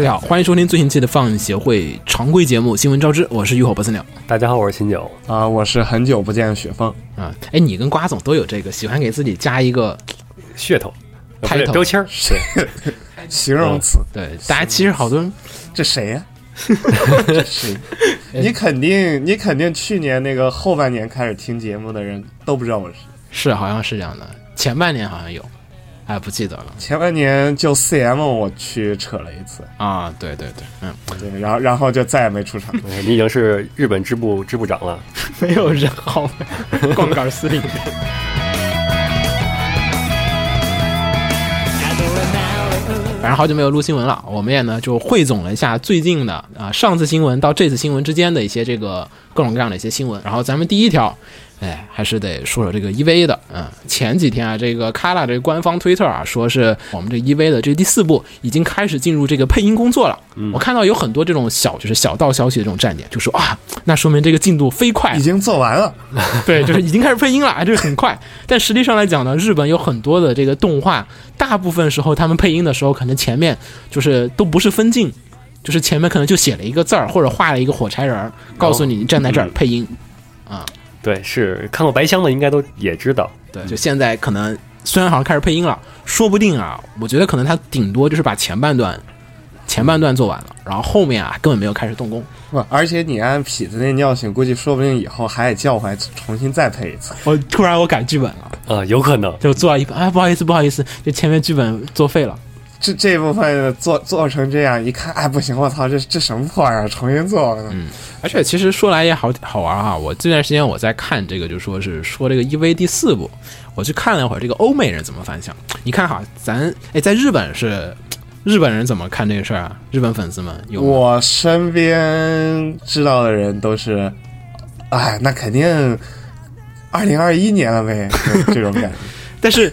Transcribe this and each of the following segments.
大家好，欢迎收听最新期的放映协会常规节目《新闻招之》，我是浴火不死鸟大家好，我是秦九。啊，我是很久不见的雪峰。啊。哎，你跟瓜总都有这个喜欢给自己加一个噱头，呃不对 Title 标签儿。形容词，对，大家其实好多人这谁呀、这谁？你肯定，你肯定去年那个后半年开始听节目的人都不知道我是。是好像是这样的，前半年好像有，哎，不记得了前半年就 CM 我去扯了一次，啊。对对对，嗯，对，然后然后就再也没出场。呃 你已经是日本支部支部长了。没有人好，杠杆司令。反正好久没有录新闻了，我们也呢就汇总了一下最近的啊上次新闻到这次新闻之间的一些这个各种各样的一些新闻。然后咱们第一条，哎，还是得说说这个 EVA 的。嗯，前几天啊，这个 Kala 这个官方推特啊，说是我们这 EVA 的这第四部已经开始进入这个配音工作了。我看到有很多这种小就是小道消息的这种站点，就说啊，那说明这个进度飞快已，经做完了，对，就是已经开始配音了，这个很快。但实际上来讲呢，日本有很多的这个动画，大部分时候他们配音的时候，可能前面就是都不是分镜，就是前面可能就写了一个字儿，或者画了一个火柴人儿，告诉你你站在这儿配音。对，是看过白箱的应该都也知道。对，就现在可能虽然好像开始配音了，说不定啊，我觉得可能他顶多就是把前半段前半段做完了，然后后面啊根本没有开始动工。不，而且你按痞子那尿性，估计说不定以后还得叫回来重新再配一次。我突然我改剧本了，啊，有可能。就做了一半，哎，不好意思，不好意思，就前面剧本作废了。这这部分做做成这样，一看，哎，不行，我操，这这什么破玩意儿，重新做了。嗯，而且其实说来也好好玩哈，我这段时间我在看这个，就说是说这个 EV 第四部，我去看了一会儿这个欧美人怎么反响。你看哈，咱哎在日本是日本人怎么看这个事儿啊？日本粉丝们有我身边知道的人都是，哎，那肯定二零二一年了呗，这种感觉。但是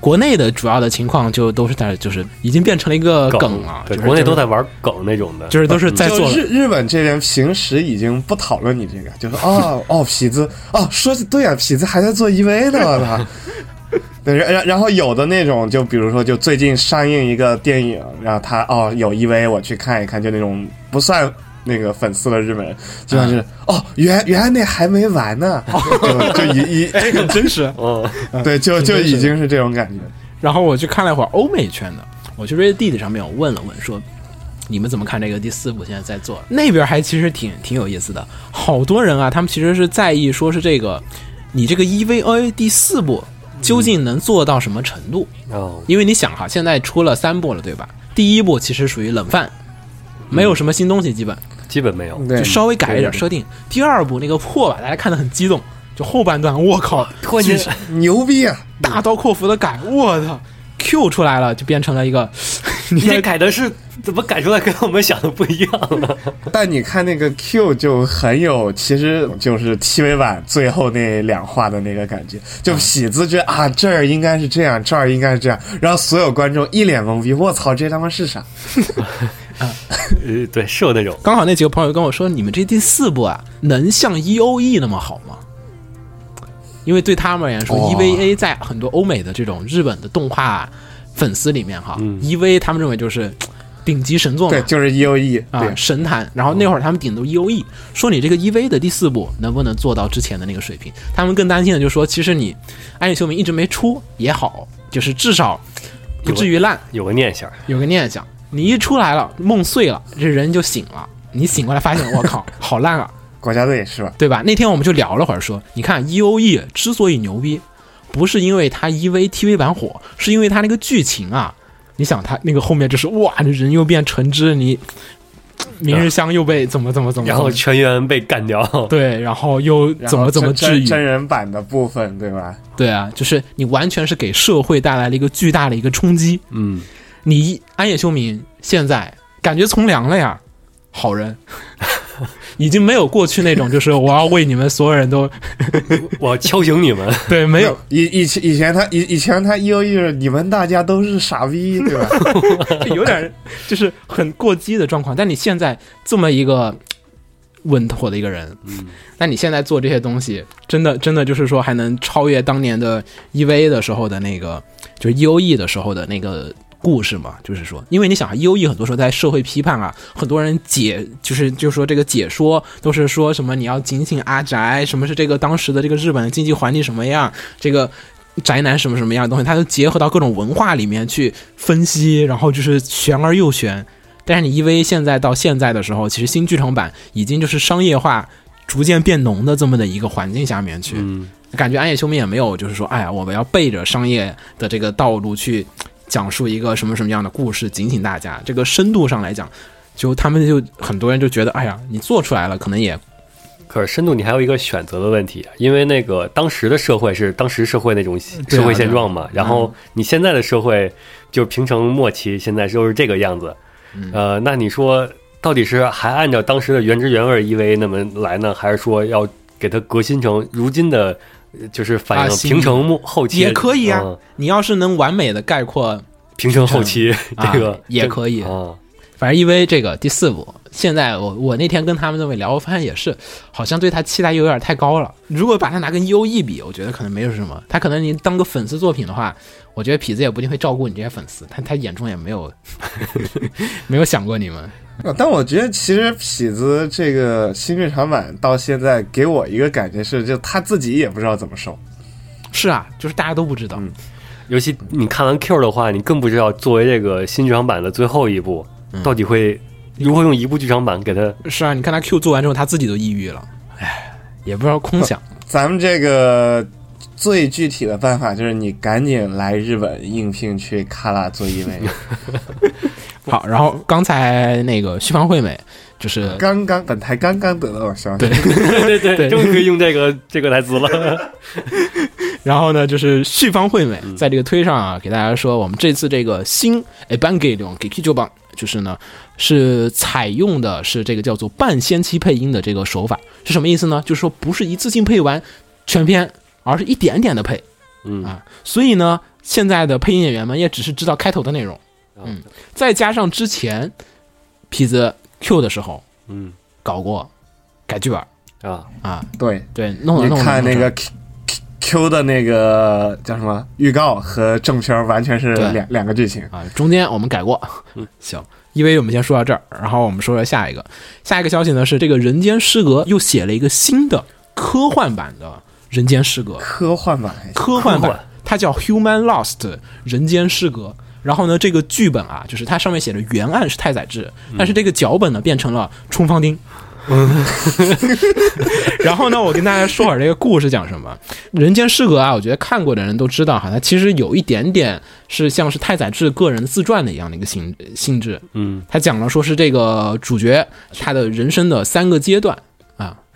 国内的主要的情况就都是在就是已经变成了一个梗了，对，就是国内都在玩梗那种的。就是都是在做日日本这边平时已经不讨论你这个，就是哦哦痞子哦，说的对啊，痞子还在做 EV 呢，我操。对，然然然后有的那种，就比如说，就最近上映一个电影，然后他哦有 EV，我去看一看，就那种不算那个粉丝的日本人，就像是、哦原原来那还没完呢，就就已已这个真实。嗯，对，就就已经是这种感觉。然后我去看了一会儿欧美圈的，我去 Reddit 上面我问了问说。你们怎么看这个第四部现在在做？那边还其实挺挺有意思的，好多人啊，他们其实是在意说是这个，你这个 EVA 第四部究竟能做到什么程度？哦，因为你想哈，现在出了三部了，对吧？第一部其实属于冷饭，没有什么新东西，基本基本没有。对就，稍微改一点设定。第二部那个破吧，大家看的很激动，就后半段，我靠，突然间，牛逼啊！大刀阔斧的改，我操，Q 出来了，就变成了一个，你你这改的是怎么改出来跟我们想的不一样了？但你看那个 Q 就很有，其实就是 TV 版最后那两话的那个感觉，就痞子觉得啊这儿应该是这样，这儿应该是这样，然后所有观众一脸懵逼，我操，这他妈是啥？呃，对，是有那种。刚好那几个朋友跟我说，你们这第四部啊，能像 E O E 那么好吗？因为对他们而言说、哦 e V A 在很多欧美的这种日本的动画粉丝里面哈、嗯 e V 他们认为就是顶级神作嘛对，，就是 E O E，啊对，神坛。然后那会儿他们顶都 E O E，说你这个 E V 的第四部能不能做到之前的那个水平？他们更担心的就是说，其实你暗夜秀明一直没出也好，就是至少不至于烂，有个念想，有个念想。你一出来了，梦碎了，这人就醒了。你醒过来发现，我靠，好烂啊，国家队是吧？对吧？那天我们就聊了会儿说，你看 E O E 之所以牛逼，不是因为它 EV TV 版火，是因为它那个剧情啊。你想它那个后面就是哇，这人又变橙汁，你明日香又被怎么怎么怎么，然后全员被干掉。对，然后又怎么怎么治愈真人版的部分，对吧？对啊，就是你完全是给社会带来了一个巨大的一个冲击。嗯，你安野秀明现在感觉从良了呀，好人。已经没有过去那种，就是我要为你们所有人都，我要敲醒你们。对，没有以以前以前他以以前他一 E 你们大家都是傻逼，对吧？有点就是很过激的状况。但你现在这么一个稳妥的一个人，嗯，那你现在做这些东西，真的真的就是说还能超越当年的 EVA 的时候的那个，就是 EOE 的时候的那个。故事嘛，就是说，因为你想啊，E O E 很多时候在社会批判啊，很多人解就是就说这个解说都是说什么你要警醒阿宅，什么是这个当时的这个日本的经济环境什么样，这个宅男什么什么样的东西，他都结合到各种文化里面去分析，然后就是玄而又玄。但是你 E V 现在到现在的时候，其实新剧场版已经就是商业化逐渐变浓的这么的一个环境下面去，感觉安野秀明也没有就是说，哎呀，我们要背着商业的这个道路去。讲述一个什么什么样的故事，警醒大家。这个深度上来讲，就他们就很多人就觉得，哎呀，你做出来了，可能也。可是深度，你还有一个选择的问题，因为那个当时的社会是当时社会那种社会现状嘛。然后你现在的社会就平成末期，现在就是这个样子。呃，那你说到底是还按照当时的原汁原味 EV 那么来呢，还是说要给它革新成如今的？就是反映平成末后期也可以啊。你要是能完美的概括平成后期，这个也可以啊。反正因为这个第四部，现在我我那天跟他们那位聊，我发现也是，好像对他期待又有点太高了。如果把它拿跟 U E 比，我觉得可能没有什么。他可能你当个粉丝作品的话，我觉得痞子也不一定会照顾你这些粉丝。他他眼中也没有 没有想过你们。但我觉得其实痞子这个新剧场版到现在给我一个感觉是，就他自己也不知道怎么收。是啊，就是大家都不知道。尤其你看完 Q 的话，你更不知道作为这个新剧场版的最后一部，到底会如何用一部剧场版给他。是啊，你看他 Q 做完之后，他自己都抑郁了。唉，也不知道空想。咱们这个最具体的办法就是，你赶紧来日本应聘去卡拉做一位。好，然后刚才那个旭方惠美就是刚刚本台刚刚得到消息，对。对对对，终于可以用这个 这个台词了。然后呢，就是旭方惠美在这个推上啊，给大家说，我们这次这个新 Evangelion 给 K 九榜，就是呢是采用的是这个叫做半先期配音的这个手法，是什么意思呢？就是说不是一次性配完全篇，而是一点点的配，嗯。啊，所以呢，现在的配音演员们也只是知道开头的内容。嗯，再加上之前痞子 Q 的时候，嗯，搞过改剧本啊。啊，对。对，弄了弄。看那个 Q Q 的那个叫什么预告和正片完全是两两个剧情啊，中间我们改过。嗯，行，因为我们先说到这儿，然后我们说说下一个，下一个消息呢是这个人间失格又写了一个新的科幻版的人间失格，科幻版，科幻版，它叫 Human Lost 人间失格。然后呢，这个剧本啊，就是它上面写的原案是太宰治，但是这个脚本呢变成了冲方丁。然后呢，我跟大家说会儿这个故事讲什么。人间失格啊，我觉得看过的人都知道哈，它其实有一点点是像是太宰治个人自传的一样的一个性性质。嗯，他讲了说是这个主角他的人生的三个阶段。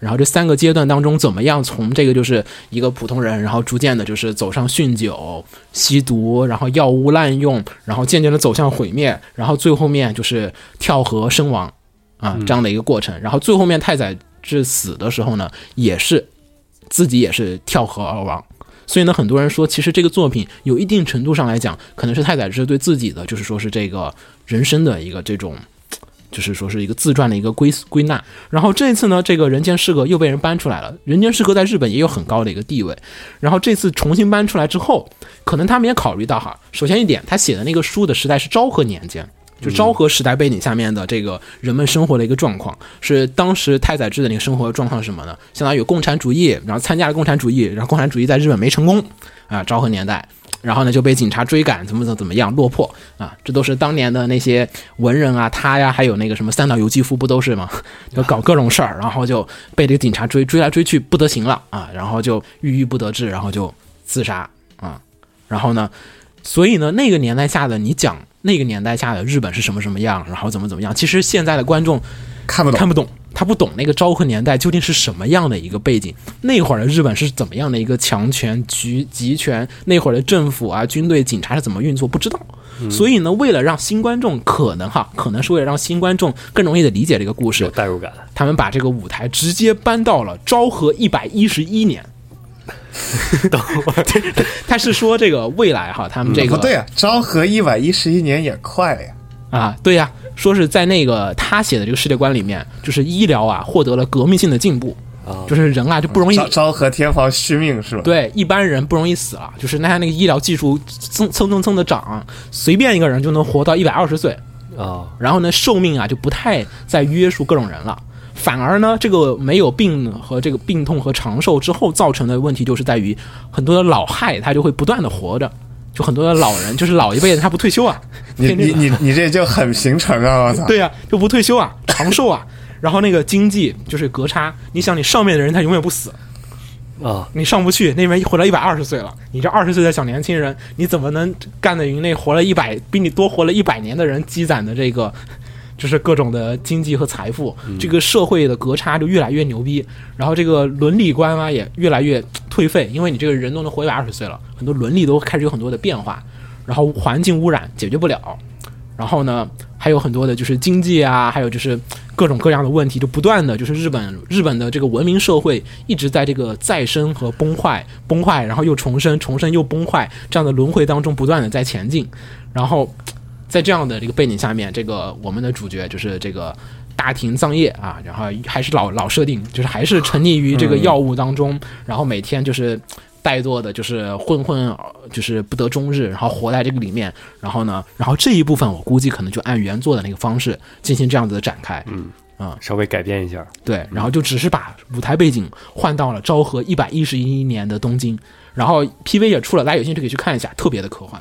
然后这三个阶段当中，怎么样从这个就是一个普通人，然后逐渐的就是走上酗酒、吸毒，然后药物滥用，然后渐渐的走向毁灭，然后最后面就是跳河身亡，啊，这样的一个过程。然后最后面太宰治死的时候呢，也是自己也是跳河而亡。所以呢，很多人说，其实这个作品有一定程度上来讲，可能是太宰治对自己的就是说是这个人生的一个这种。就是说是一个自传的一个归归纳，然后这次呢，这个人间失格又被人搬出来了。人间失格在日本也有很高的一个地位，然后这次重新搬出来之后，可能他们也考虑到哈，首先一点，他写的那个书的时代是昭和年间，就昭和时代背景下面的这个人们生活的一个状况，是当时太宰治的那个生活状况是什么呢？相当于有共产主义，然后参加了共产主义，然后共产主义在日本没成功啊，昭和年代。然后呢，就被警察追赶，怎么怎么怎么样落魄啊？这都是当年的那些文人啊，他呀，还有那个什么三岛由纪夫，不都是吗？就搞各种事儿，然后就被这个警察追，追来追去不得行了啊，然后就郁郁不得志，然后就自杀啊。然后呢，所以呢，那个年代下的你讲那个年代下的日本是什么什么样，然后怎么怎么样，其实现在的观众看不懂看不懂，他不懂那个昭和年代究竟是什么样的一个背景，那会儿的日本是怎么样的一个强权、局集权，那会儿的政府啊、军队、警察是怎么运作，不知道。所以呢，为了让新观众可能哈，可能是为了让新观众更容易的理解这个故事有事，代入感。他们把这个舞台直接搬到了昭和一百一十一年。他是说这个未来哈，他们这个不对啊，昭和一百一十一年也快了呀。啊，对呀、说是在那个他写的这个世界观里面，就是医疗啊获得了革命性的进步，啊就是人啊就不容易昭昭和天皇续命是吧？，对一般人不容易死了，就是那他那个医疗技术蹭蹭蹭蹭的涨，随便一个人就能活到一百二十岁，啊，然后呢寿命啊就不太再约束各种人了。反而呢，这个没有病和这个病痛和长寿之后造成的问题，就是在于很多的老害他就会不断的活着，就很多的老人 就是老一辈的他不退休啊，你你你你这就很平成啊！我操，对呀、就不退休啊，长寿啊。然后那个经济就是隔差，你想你上面的人他永远不死，啊，你上不去，那边活到一百二十岁了，你这二十岁的小年轻人，你怎么能干得赢那活了一百比你多活了一百年的人积攒的这个，就是各种的经济和财富？这个社会的隔差就越来越牛逼，然后这个伦理观啊也越来越退废，因为你这个人都能活一百二十岁了，很多伦理都开始有很多的变化，然后环境污染解决不了，然后呢，还有很多的就是经济啊，还有就是各种各样的问题，就不断的就是日本日本的这个文明社会一直在这个再生和崩坏、崩坏，然后又重生、重生又崩坏这样的轮回当中不断的在前进，然后在这样的这个背景下面，这个我们的主角就是这个。大庭藏叶啊，然后还是老老设定，就是还是沉溺于这个药物当中，然后每天就是怠惰的，就是混混，就是不得终日，然后活在这个里面。然后呢，然后这一部分我估计可能就按原作的那个方式进行这样子的展开。嗯，稍微改变一下。对，然后就只是把舞台背景换到了昭和一百一十一年的东京，然后 PV 也出了，大家有兴趣可以去看一下，特别的科幻，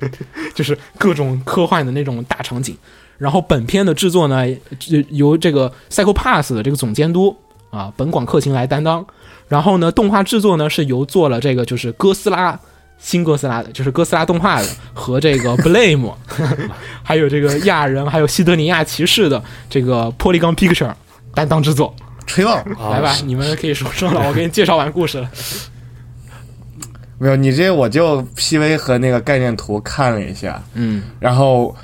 就是各种科幻的那种大场景。然后本片的制作呢，由这个 Psycho Pass 的这个总监督啊本广克勤来担当。然后呢，动画制作呢是由做了这个就是哥斯拉。新哥斯拉的，就是哥斯拉动画的和这个 Blame，还有这个亚人，还有西德尼亚骑士的这个 Polygon Picture 担当制作。吹旺啊来吧，你们可以说说了，我给你介绍完故事了。没有你这我就 PV 和那个概念图看了一下，嗯，然后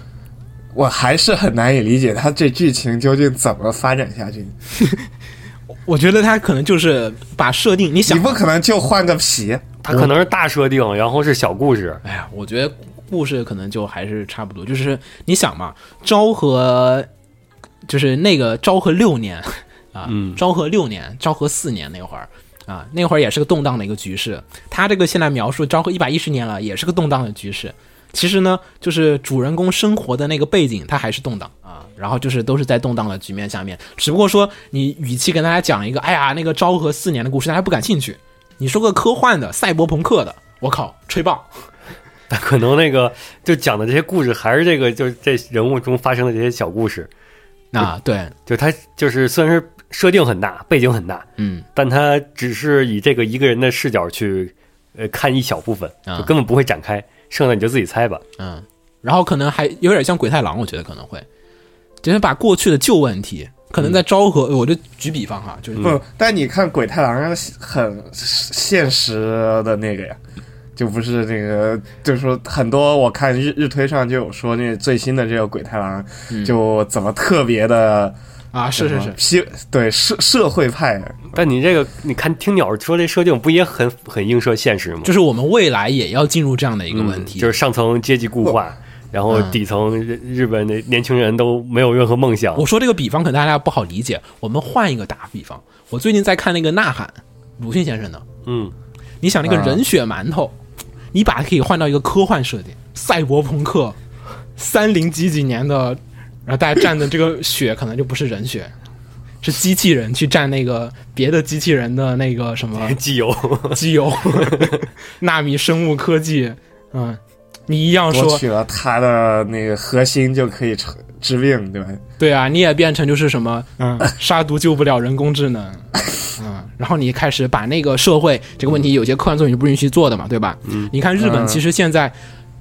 我还是很难以理解它这剧情究竟怎么发展下去。我觉得他可能就是把设定，你想你想，不可能就换个皮，他可能是大设定，然后是小故事。哎呀，我觉得故事可能就还是差不多。就是你想嘛，昭和就是那个昭和六年啊，嗯昭和六年、昭和四年那会儿啊，那会儿也是个动荡的一个局势。他这个现在描述昭和一百一十年了，也是个动荡的局势。其实呢，就是主人公生活的那个背景，它还是动荡啊，然后就是都是在动荡的局面下面。只不过说，你与其跟大家讲一个，哎呀，那个昭和四年的故事，大家不感兴趣。你说个科幻的、赛博朋克的，我靠，吹爆！但 可能那个就讲的这些故事，还是这个就是这人物中发生的这些小故事。啊，对，就他就是虽然是设定很大，背景很大，嗯，但他只是以这个一个人的视角去呃看一小部分，啊。就根本不会展开，剩下你就自己猜吧。嗯，然后可能还有点像鬼太郎，我觉得可能会，就是把过去的旧问题，可能在昭和，我就举比方哈，就是、不，但你看鬼太郎很现实的那个呀，就不是这个，就是说很多我看日日推上就有说那最新的这个鬼太郎就怎么特别的啊，是是是，批对社社会派，但你这个你看听鸟说这设定不也很很映射现实吗？就是我们未来也要进入这样的一个问题，嗯就是上层阶级固化，然后嗯。底层日日本的年轻人都没有任何梦想。我。说这个比方可能大家不好理解，我们换一个打比方，我最近在看那个《呐喊》，鲁迅先生的，嗯，你想那个啊。人血馒头，你把它可以换到一个科幻设定，赛博朋克，三零几几年的，然后大家站的这个血可能就不是人血，是机器人去占那个别的机器人的那个什么 机油。机油，纳米生物科技，嗯，你一样夺说取了他的那个核心就可以成治病，对吧？对啊，你也变成就是什么，嗯，杀毒救不了人工智能，嗯，然后你开始把那个社会这个问题，有些科幻作品是不允许做的嘛，对吧？嗯，你看日本嗯其实现在。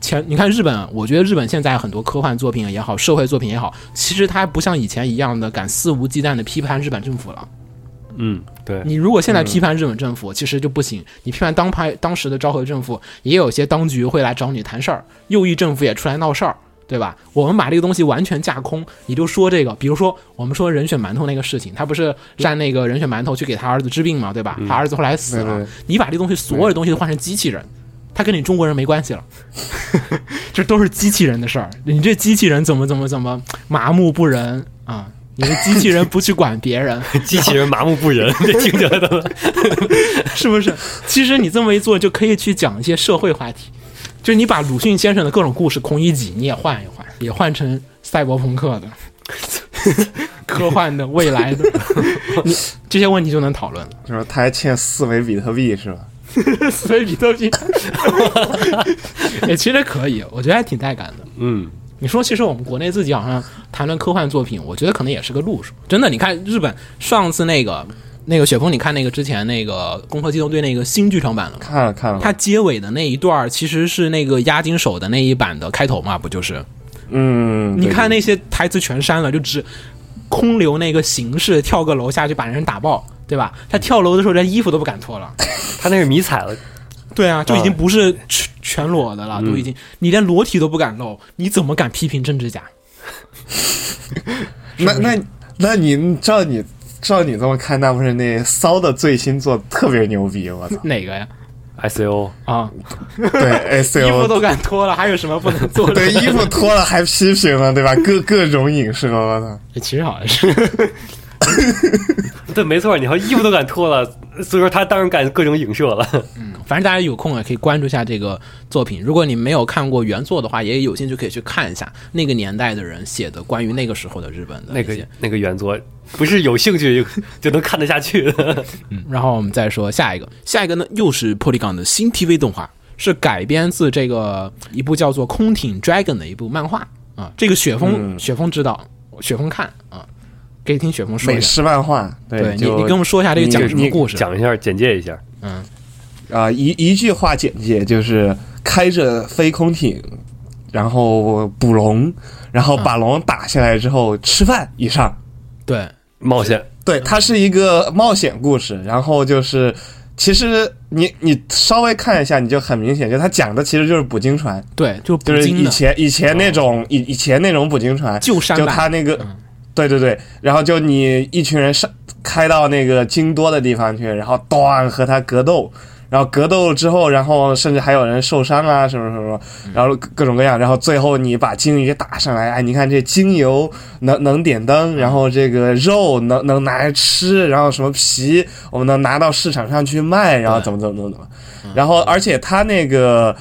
前你看日本，我觉得日本现在很多科幻作品也好，社会作品也好，其实它不像以前一样的敢肆无忌惮的批判日本政府了。嗯，对，你如果现在批判日本政府，其实就不行。你批判当派当时的昭和政府，也有些当局会来找你谈事儿，右翼政府也出来闹事儿，对吧？我们把这个东西完全架空，你就说这个，比如说我们说人选馒头那个事情，他不是占那个人选馒头去给他儿子治病嘛，对吧？他儿子后来死了，你把这东西所有的东西都换成机器人。他跟你中国人没关系了，这都是机器人的事儿。你这机器人怎么怎么怎么麻木不仁啊？你这机器人不去管别人，机器人麻木不仁，这 听起来怎么？是不是？其实你这么一做，就可以去讲一些社会话题，就是你把鲁迅先生的各种故事孔乙己你也换一换，也换成赛博朋克的、科幻的、未来的，你这些问题就能讨论了。就是？他还欠四枚比特币是吧？四枚比特币，也，其实可以，我觉得还挺带感的。嗯，你说，其实我们国内自己好像谈论科幻作品，我觉得可能也是个路数。真的，你看日本上次那个那个雪峰，你看那个之前那个《攻壳机动队》那个新剧场版了吗？看了看了，它结尾的那一段儿其实是那个押金手的那一版的开头嘛，不就是？嗯，你看那些台词全删了，就只空留那个形式，跳个楼下去把人打爆，对吧？他跳楼的时候连衣服都不敢脱了。他那是迷彩了，对啊，就已经不是全全裸的了，都已经你连裸体都不敢露，你怎么敢批评政治家？那那那你照你照你这么看，那不是那骚的最新作特别牛逼？我操！哪个呀？S O 啊，对，S 衣服都敢脱了，还有什么不能做的？对衣服脱了还批评了，对吧？各各种影射，我操！其实好像是，对，没错，你要衣服都敢脱了，所以说他当然敢各种影射了。反正大家有空也可以关注一下这个作品。如果你没有看过原作的话，也有兴趣可以去看一下那个年代的人写的关于那个时候的日本的那个那个原作不是有兴趣就 就能看得下去的。嗯，然后我们再说下一个，下一个呢又是 Polygon 的新 TV 动画，是改编自这个一部叫做《空挺 Dragon》的一部漫画啊。这个雪峰、嗯雪峰知道，雪峰看啊，可以听雪峰说一下。美式漫画，对你，你跟我们说一下这个讲什么故事？讲一下，简介一下。嗯，啊、一一句话简介就是开着飞空艇，然后捕龙，然后把龙打下来之后吃饭以上。对，冒险，对，它是一个冒险故事，然后就是。其实你你稍微看一下，你就很明显，就他讲的其实就是捕鲸船，对，就就是以前以前那种以以前那种捕鲸船，就旧山版，他那个，嗯对对对，然后就你一群人上开到那个鲸多的地方去，然后咣和他格斗，然后格斗之后，然后甚至还有人受伤啊，什么什么，然后各各种各样，然后最后你把鲸鱼打上来，哎，你看这精油能能点灯，然后这个肉能能拿来吃，然后什么皮我们能拿到市场上去卖，然后怎么怎么怎么怎么，然后而且他那个。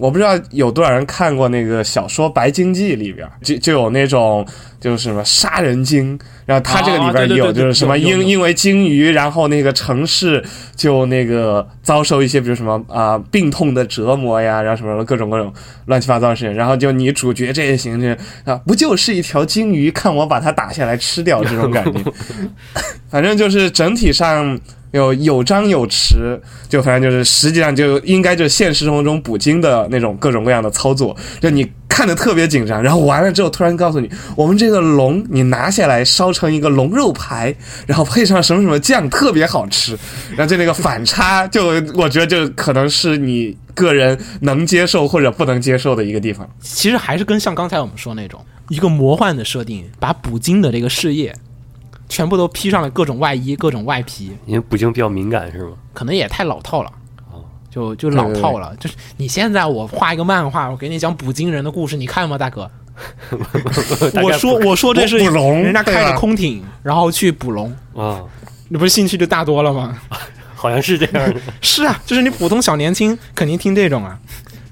我不知道有多少人看过那个小说《白鲸记》里边，就就有那种就是什么杀人鲸，然后它这个里边有就是什么因因为鲸鱼，然后那个城市就那个遭受一些比如什么啊、病痛的折磨呀，然后什么各种各种乱七八糟的事情，然后就你主角这一行这啊，不就是一条鲸鱼，看我把它打下来吃掉这种感觉，反正就是整体上。有有张有弛，就反正就是实际上就应该就是现实生活中捕鲸的那种各种各样的操作，就你看的特别紧张，然后完了之后突然告诉你，我们这个龙你拿下来烧成一个龙肉排，然后配上什么什么酱特别好吃，然后就那个反差，就我觉得就可能是你个人能接受或者不能接受的一个地方。其实还是跟像刚才我们说那种一个魔幻的设定，把捕鲸的这个事业全部都披上了各种外衣、各种外皮，因为捕鲸比较敏感是吗？可能也太老套了。就就老套了，就是你现在我画一个漫画，我给你讲捕鲸人的故事，你看吗，大哥？我说我说这是捕捕龙人家开着空艇，然后去捕龙，啊，你不是兴趣就大多了吗？好像是这样的。是啊，就是你普通小年轻肯定听这种啊。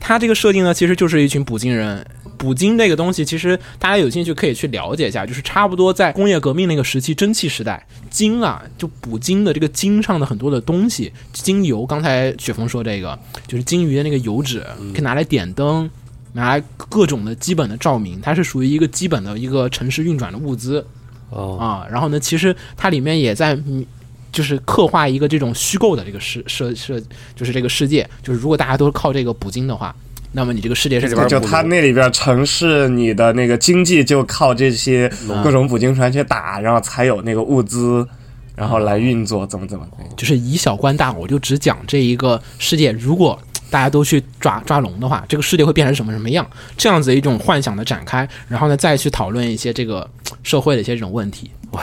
他这个设定呢，其实就是一群捕鲸人。捕鲸这个东西，其实大家有兴趣可以去了解一下，就是差不多在工业革命那个时期，蒸汽时代，鲸啊，就捕鲸的这个鲸上的很多的东西，鲸油，刚才雪峰说这个，就是鲸鱼的那个油脂，可以拿来点灯，拿来各种的基本的照明，它是属于一个基本的一个城市运转的物资。哦，啊，然后呢，其实它里面也在嗯就是刻画一个这种虚构的这个世世世，就是这个世界，就是如果大家都是靠这个捕鲸的话，那么你这个世界是怎么就他那里边城市，你的那个经济就靠这些各种捕鲸船去打，然后才有那个物资，然后来运作，怎么怎么。就是以小观大，我就只讲这一个世界，如果大家都去抓抓龙的话，这个世界会变成什么什么样？这样子一种幻想的展开，然后呢再去讨论一些这个社会的一些这种问题。我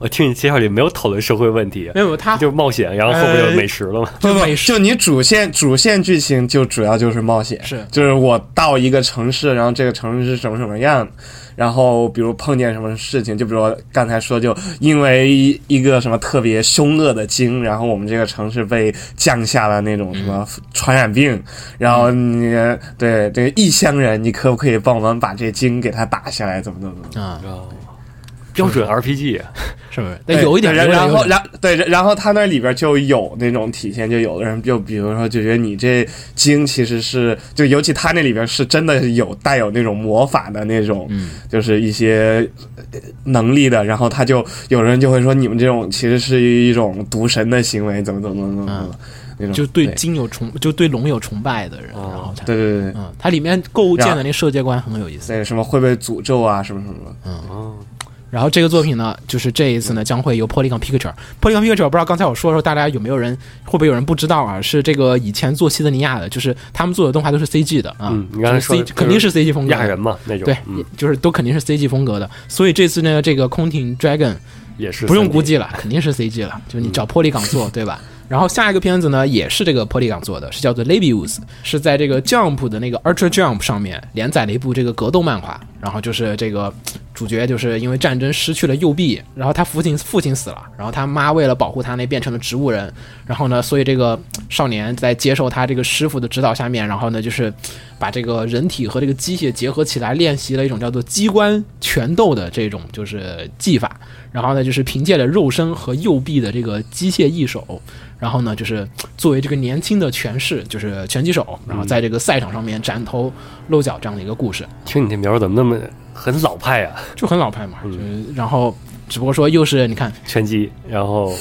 我听你介绍里没有讨论社会问题，没有他就冒险，然后后面就美食了嘛。不不，美食就你主线主线剧情就主要就是冒险，是就是我到一个城市，然后这个城市是什么什么样，然后比如碰见什么事情，就比如我刚才说，就因为一一个什么特别凶恶的鲸，然后我们这个城市被降下了那种什么传染病，然后你对这个异乡人，你可不可以帮我们把这鲸给它打下来？怎么怎么怎么？啊，标准 RPG，是不是？但有一点，然然后然对，然后他那里边就有那种体现，就有的人就比如说就觉得你这精其实是就尤其他那里边是真的有带有那种魔法的那种，嗯。就是一些呃能力的，然后他就有人就会说你们这种其实是一种毒神的行为，怎么怎么怎么怎么、嗯那种，就对金有崇，就对龙有崇拜的人，哦然后才对对对。对，嗯，它里面构建的那世界观很有意思。那个什么会被诅咒啊什么什么的，哦，然后这个作品呢，就是这一次呢将会由 Polygon Picture。Polygon Picture 不知道刚才我说的时候，大家有没有人会不会有人不知道啊？是这个以前做西德尼亚的，就是他们做的动画都是 CG 的啊，嗯你刚才就是说肯定是 CG 风格，亚人嘛那种，对，嗯，就是都肯定是 CG 风格的。所以这次呢，这个空挺 Dragon 也是不用估计了，肯定是 CG 了，就你找 Polygon 做，对吧？然后下一个片子呢，也是这个 Polygon 做的，是叫做 Labius，是在这个 Jump 的那个 Ultra Jump 上面连载了一部这个格斗漫画。然后就是这个主角就是因为战争失去了右臂，然后他父亲父亲死了，然后他妈为了保护他那变成了植物人，然后呢，所以这个少年在接受他这个师傅的指导下面，然后呢就是把这个人体和这个机械结合起来，练习了一种叫做机关拳斗的这种就是技法。然后呢，就是凭借着肉身和右臂的这个机械一手，然后呢，就是作为这个年轻的拳士，就是拳击手，然后在这个赛场上面斩头露脚这样的一个故事，听你这描述怎么那么很老派啊？就很老派嘛。就是然后只不过说又是你看，拳击，然后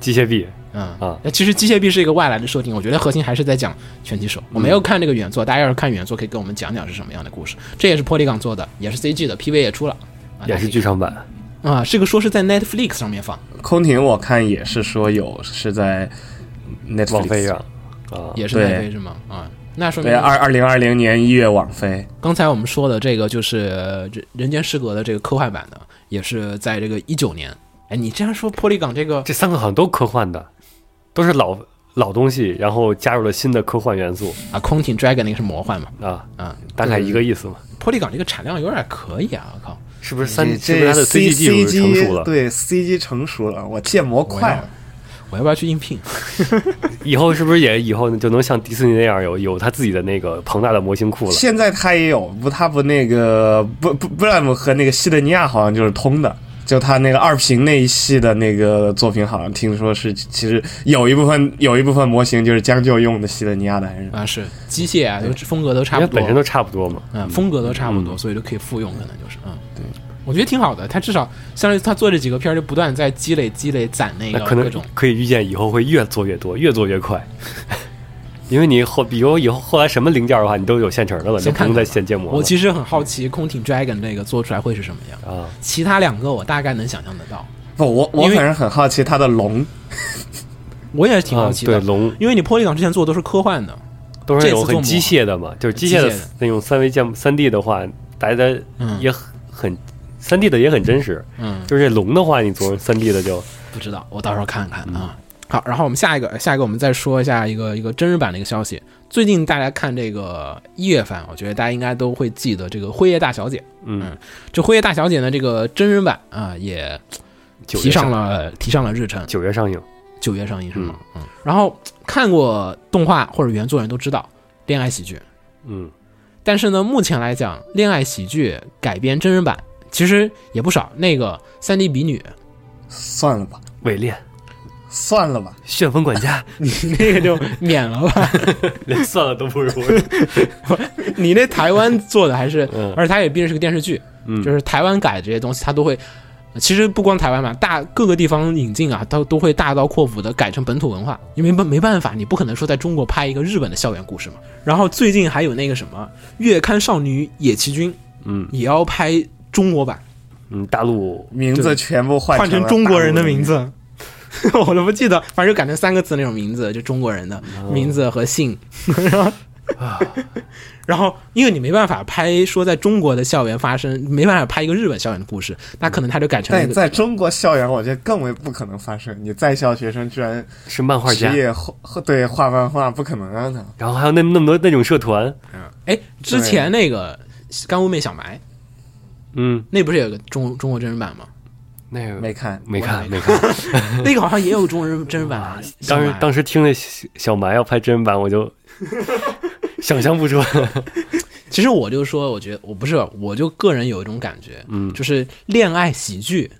机械臂，嗯啊那其实机械臂是一个外来的设定，我觉得核心还是在讲拳击手。我没有看这个原作，大家要是看原作，可以跟我们讲讲是什么样的故事。这也是 Polygon 做的，也是 CG 的，PV 也出了，啊也是剧场版。啊，这个说是在 Netflix 上面放，空艇我看也是说有是在 Netflix 网飞上啊，也是对奈飞是吗？啊，那说明对，二二零二零年一月网飞。刚才我们说的这个就是呃人人间失格的这个科幻版的，也是在这个一九年。哎，你这样说，玻璃港这个这三个好像都科幻的，都是老老东西，然后加入了新的科幻元素啊，空挺 Dragon 那个是魔幻嘛？啊，啊，大概一个意思嘛。玻璃港这个产量有点可以啊！我靠，是不是三？这是不是它的 C CG 技术成熟了？对 CG 成熟了，我建模快了。我要不要去应聘？以后是不是也以后就能像迪士尼那样有有他自己的那个庞大的模型库了？现在他也有，不，他不那个不不布莱姆和那个西德尼亚好像就是通的，就他那个二平那一系的那个作品，好像听说是其实有一部分有一部分模型就是将就用的西德尼亚的，还是啊，是机械啊，都风格都差不多，因为本身都差不多嘛。嗯，风格都差不多，所以都可以复用，可能就是嗯，对，我觉得挺好的。他至少相当于他做这几个片儿，就不断在积累、积累、攒那那可能个各种。可以预见以后会越做越多，越做越快。因为你后，比如以后后来什么零件的话，你都有现成的了，你不用再现建模了。我其实很好奇，空挺 Dragon 那个做出来会是什么样。啊，其他两个我大概能想象得到，不？我我反正很好奇它的龙，我也是挺好啊奇的。对龙因为你玻璃港之前做的都是科幻的，都是那种很机械的嘛，就是机械的机械的那种三维建三 D 的话，大家嗯也很很三 D 的也很真实。嗯，就是这龙的话，你做成三 D 的就不知道，我到时候看看啊。好，然后我们下一个，下一个我们再说一下一个一个真人版的一个消息。最近大家看这个一月份，我觉得大家应该都会记得这个《辉夜大小姐》。嗯，这《辉夜大小姐》呢，这个真人版啊，也提上了提上了日程，九月上映。九月上映是吗？嗯。然后看过动画或者原作人都知道，恋爱喜剧。嗯，但是呢，目前来讲，恋爱喜剧改编真人版其实也不少。那个三 D 比女，算了吧，伪恋算了吧，旋风管家，你那个就免了吧。连算了都不如。你那台湾做的还是，嗯而且它也毕竟是个电视剧，嗯，就是台湾改的这些东西，它都会其实不光台湾嘛，大各个地方引进啊，都都会大刀阔斧的改成本土文化，因为没没办法，你不可能说在中国拍一个日本的校园故事嘛。然后最近还有那个什么《月刊少女野崎君》，嗯也要拍中国版，嗯，大陆名字全部换换成中国人的名字。我都不记得，反正就改成三个字那种名字，就中国人的名字和姓。然后，然后，因为你没办法拍说在中国的校园发生，没办法拍一个日本校园的故事，那可能他就改成在一个在中国校园，我觉得更为不可能发生。你在校学生居然是漫画家，画对画漫画，不可能啊！然后还有那那么多那种社团，哎，之前那个《干物妹小埋》，嗯，那不是有个中中国真人版吗？那个没看，没看没看。那个好像也有中人真人版啊。当时当时时听那小小埋要拍真人版，我就 想象不出来。其实我就说，我觉得我不是，我就个人有一种感觉，嗯就是恋爱喜剧，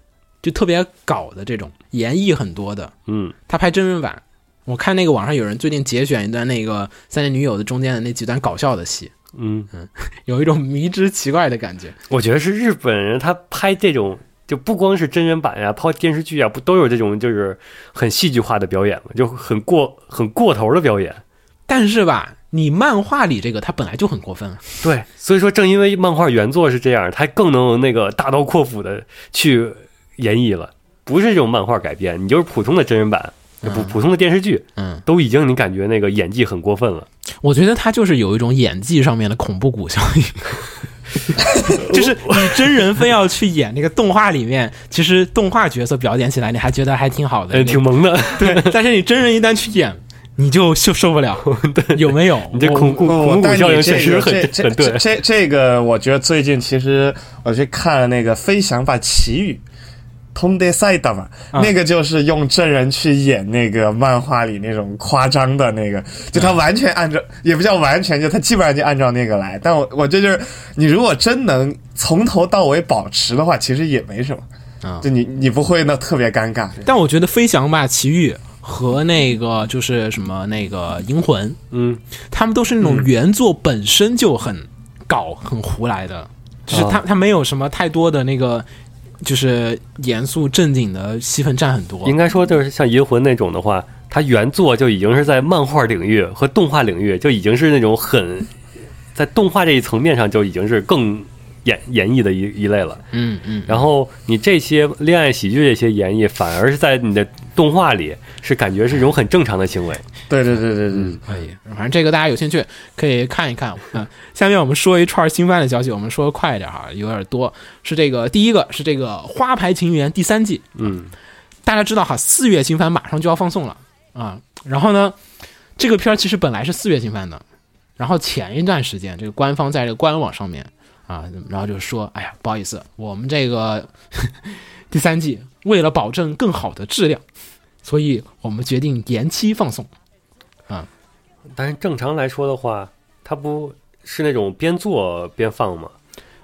就特别搞的这种演绎很多的，嗯，他拍真人版。我看那个网上有人最近节选一段那个《三年女友》的中间的那几段搞笑的戏，嗯，有一种迷之奇怪的感觉。我觉得是日本人他拍这种。就不光是真人版呀、拍电视剧啊，不都有这种就是很戏剧化的表演吗？就很过很过头的表演。但是吧，你漫画里这个他本来就很过分啊，对，所以说正因为漫画原作是这样，他更能那个大刀阔斧的去演绎了。不是这种漫画改编，你就是普通的真人版，普嗯普通的电视剧，嗯，都已经你感觉那个演技很过分了。我觉得他就是有一种演技上面的恐怖谷效应。就是你真人非要去演那个动画里面，其实动画角色表演起来你还觉得还挺好的，呃，挺萌的，对。但是你真人一旦去演，你就受受不了，对有没有？你这恐怖恐怖谷效应确实很很对这。这这个，我觉得最近其实我去看了那个《飞翔吧奇遇》。通德赛的吧，啊那个就是用真人去演那个漫画里那种夸张的那个，就他完全按照，也不叫完全，就他基本上就按照那个来。但我我这就是，你如果真能从头到尾保持的话，其实也没什么，啊就你你不会那特别尴尬。但我觉得《飞翔吧奇遇》和那个就是什么那个《银魂》，嗯，他们都是那种原作本身就很搞、很胡来的，就是他他没有什么太多的那个。就是严肃正经的戏份占很多，应该说就是像《银魂》那种的话，它原作就已经是在漫画领域和动画领域就已经是那种很在动画这一层面上就已经是更演演绎的一一类了。嗯嗯，然后你这些恋爱喜剧这些演绎，反而是在你的动画里是感觉是一种很正常的行为。对对对对对，可以，反正这个大家有兴趣可以看一看。嗯，下面我们说一串新番的消息，我们说快一点哈，有点多。是这个第一个是这个《花牌情缘》第三季，嗯，大家知道哈，四月新番马上就要放送了啊。然后呢，这个片儿其实本来是四月新番的，然后前一段时间这个官方在这个官网上面啊，然后就说，哎呀，不好意思，我们这个 第三季为了保证更好的质量，所以我们决定延期放送。啊但是正常来说的话，它不是那种边做边放吗？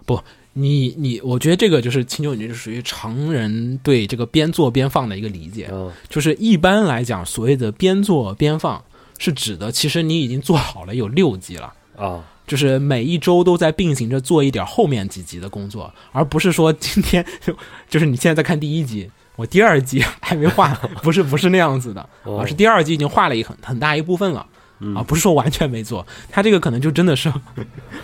不你你，我觉得这个就是清酒女就属于常人对这个边做边放的一个理解，嗯就是一般来讲，所谓的边做边放，是指的其实你已经做好了有六集了。啊，就是每一周都在并行着做一点后面几集的工作，而不是说今天就 就是你现在在看第一集，我第二集 还没画，不是不是那样子的，哦而是第二集已经画了一很很大一部分了。啊，不是说完全没做，他这个可能就真的是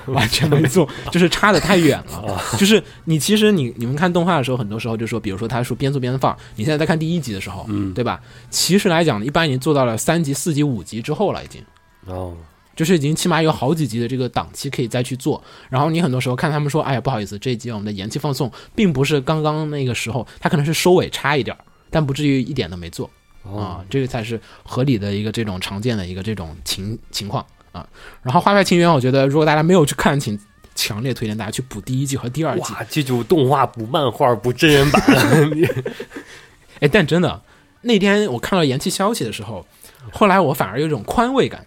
完全没做，就是差的太远了。就是你其实你你们看动画的时候，很多时候就说，比如说他说边做边放，你现在在看第一集的时候，嗯对吧？其实来讲，一般已经做到了三集、四集、五集之后了，已经。哦，就是已经起码有好几集的这个档期可以再去做，然后你很多时候看他们说，哎呀不好意思，这一集我们的延期放送，并不是刚刚那个时候，它可能是收尾差一点儿，但不至于一点都没做哦啊，这个才是合理的一个这种常见的一个这种情情况啊。然后《花牌情缘》，我觉得如果大家没有去看，请强烈推荐大家去补第一季和第二季。哇，记住动画补漫画补真人版，哎，但真的那天我看到延期消息的时候，后来我反而有一种宽慰感。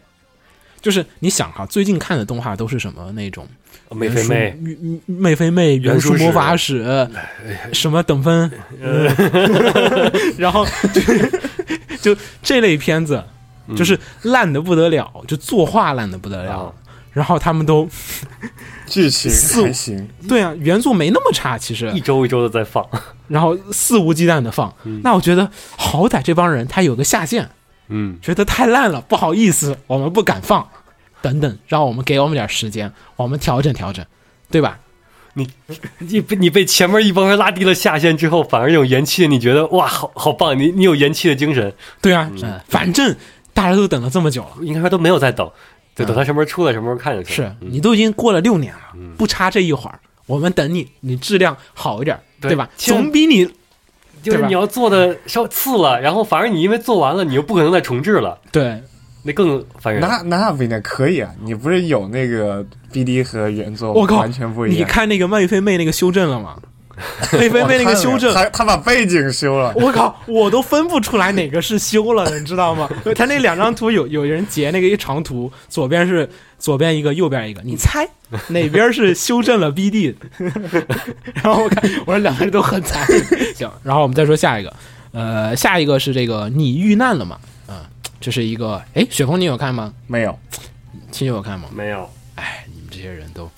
就是你想哈，最近看的动画都是什么那种？美肥妹，元素妹菲妹、元元素素魔法使，什么等分，然后 就就这类片子，就是烂的不得了，就作画烂的不得了啊，然后他们都剧情还行，对啊，原作没那么差，其实。一周一周的在放，然后肆无忌惮的放，那我觉得好歹这帮人他有个下限，嗯，觉得太烂了，不好意思，我们不敢放，等等，让我们给我们点时间，我们调整调整，对吧？你 你被你被前面一帮人拉低了下限之后，反而有延期，你觉得哇，好好棒，你你有延期的精神，对啊，嗯，反正大家都等了这么久了，应该说都没有在等，就等他什么时候出来什么时候看就行。是嗯。你都已经过了六年了，不差这一会儿，我们等你，你质量好一点，对对吧？总比你就是你要做的稍次了，然后反而你因为做完了，你又不可能再重置了，对那更烦人。那那不应该可以啊！你不是有那个 BD 和原作我靠完全不一样你？看那个漫飞妹那个修正了吗？漫飞被那个修正，他他把背景修了，我靠，我都分不出来哪个是修了的，你知道吗？他那两张图有有人截那个一长图，左边是左边一个，右边一个，你猜哪边是修正了 BD？然后我看我说两个人都很惨，行，然后我们再说下一个，呃，下一个是这个你遇难了嘛？嗯、这是一个，哎，雪峰你有看吗？没有青友有看吗？没有，这些人都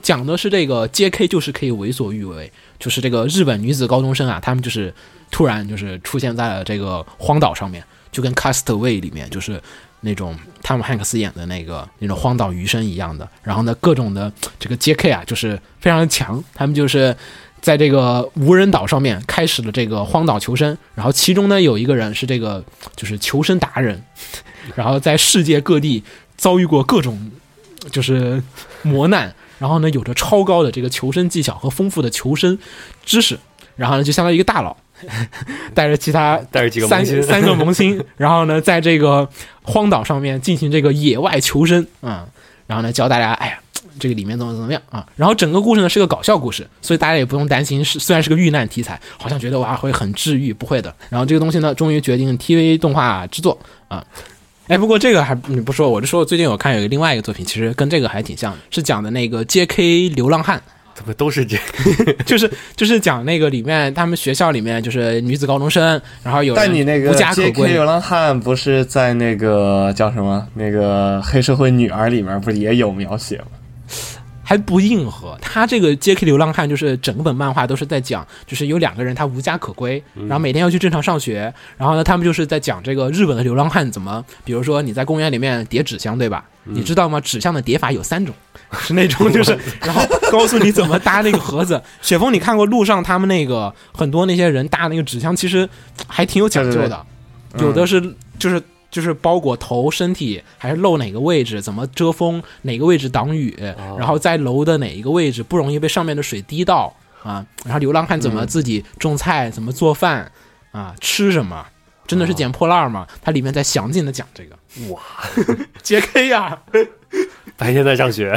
讲的是这个 J.K. 就是可以为所欲为，就是这个日本女子高中生啊，他们就是突然就是出现在了这个荒岛上面，就跟《Castaway》里面就是那种汤姆汉克斯演的那个那种荒岛余生一样的。然后呢，各种的这个 J.K. 啊，就是非常强，他们就是。在这个无人岛上面开始了这个荒岛求生，然后其中呢有一个人是这个就是求生达人，然后在世界各地遭遇过各种就是磨难，然后呢有着超高的这个求生技巧和丰富的求生知识，然后呢就相当于一个大佬，带着其他带着几个三三个萌新，然后呢在这个荒岛上面进行这个野外求生啊、然后呢教大家，哎呀。这个里面怎么怎么样啊？然后整个故事呢是个搞笑故事，所以大家也不用担心是虽然是个遇难题材，好像觉得哇会很治愈，不会的。然后这个东西呢，终于决定 TV 动画制作啊。哎，不过这个还你不说，我就说最近我看有一个另外一个作品，其实跟这个还挺像的，是讲的那个 J.K. 流浪汉，怎么都是这？就是就是讲那个里面他们学校里面就是女子高中生，然后有但你那个无家可 J.K. 归流，浪汉不是在那个叫什么那个黑社会女儿里面不是也有描写吗？还不硬核。他这个 J.K. 流浪汉就是整本漫画都是在讲，就是有两个人他无家可归，然后每天要去正常上学，然后呢，他们就是在讲这个日本的流浪汉怎么，比如说你在公园里面叠纸箱，对吧？你知道吗？纸箱的叠法有三种，是那种 就是，然后告诉你怎么搭那个盒子。雪峰，你看过路上他们那个很多那些人搭那个纸箱，其实还挺有讲究的，有的是就是。就是包裹头、身体，还是露哪个位置，怎么遮风，哪个位置挡雨，然后在楼的哪一个位置不容易被上面的水滴到啊？然后流浪汉怎么自己种菜，怎么做饭啊？吃什么？真的是捡破烂儿吗？它里面在详尽的讲这个。哇，杰 K 呀，白天在上学，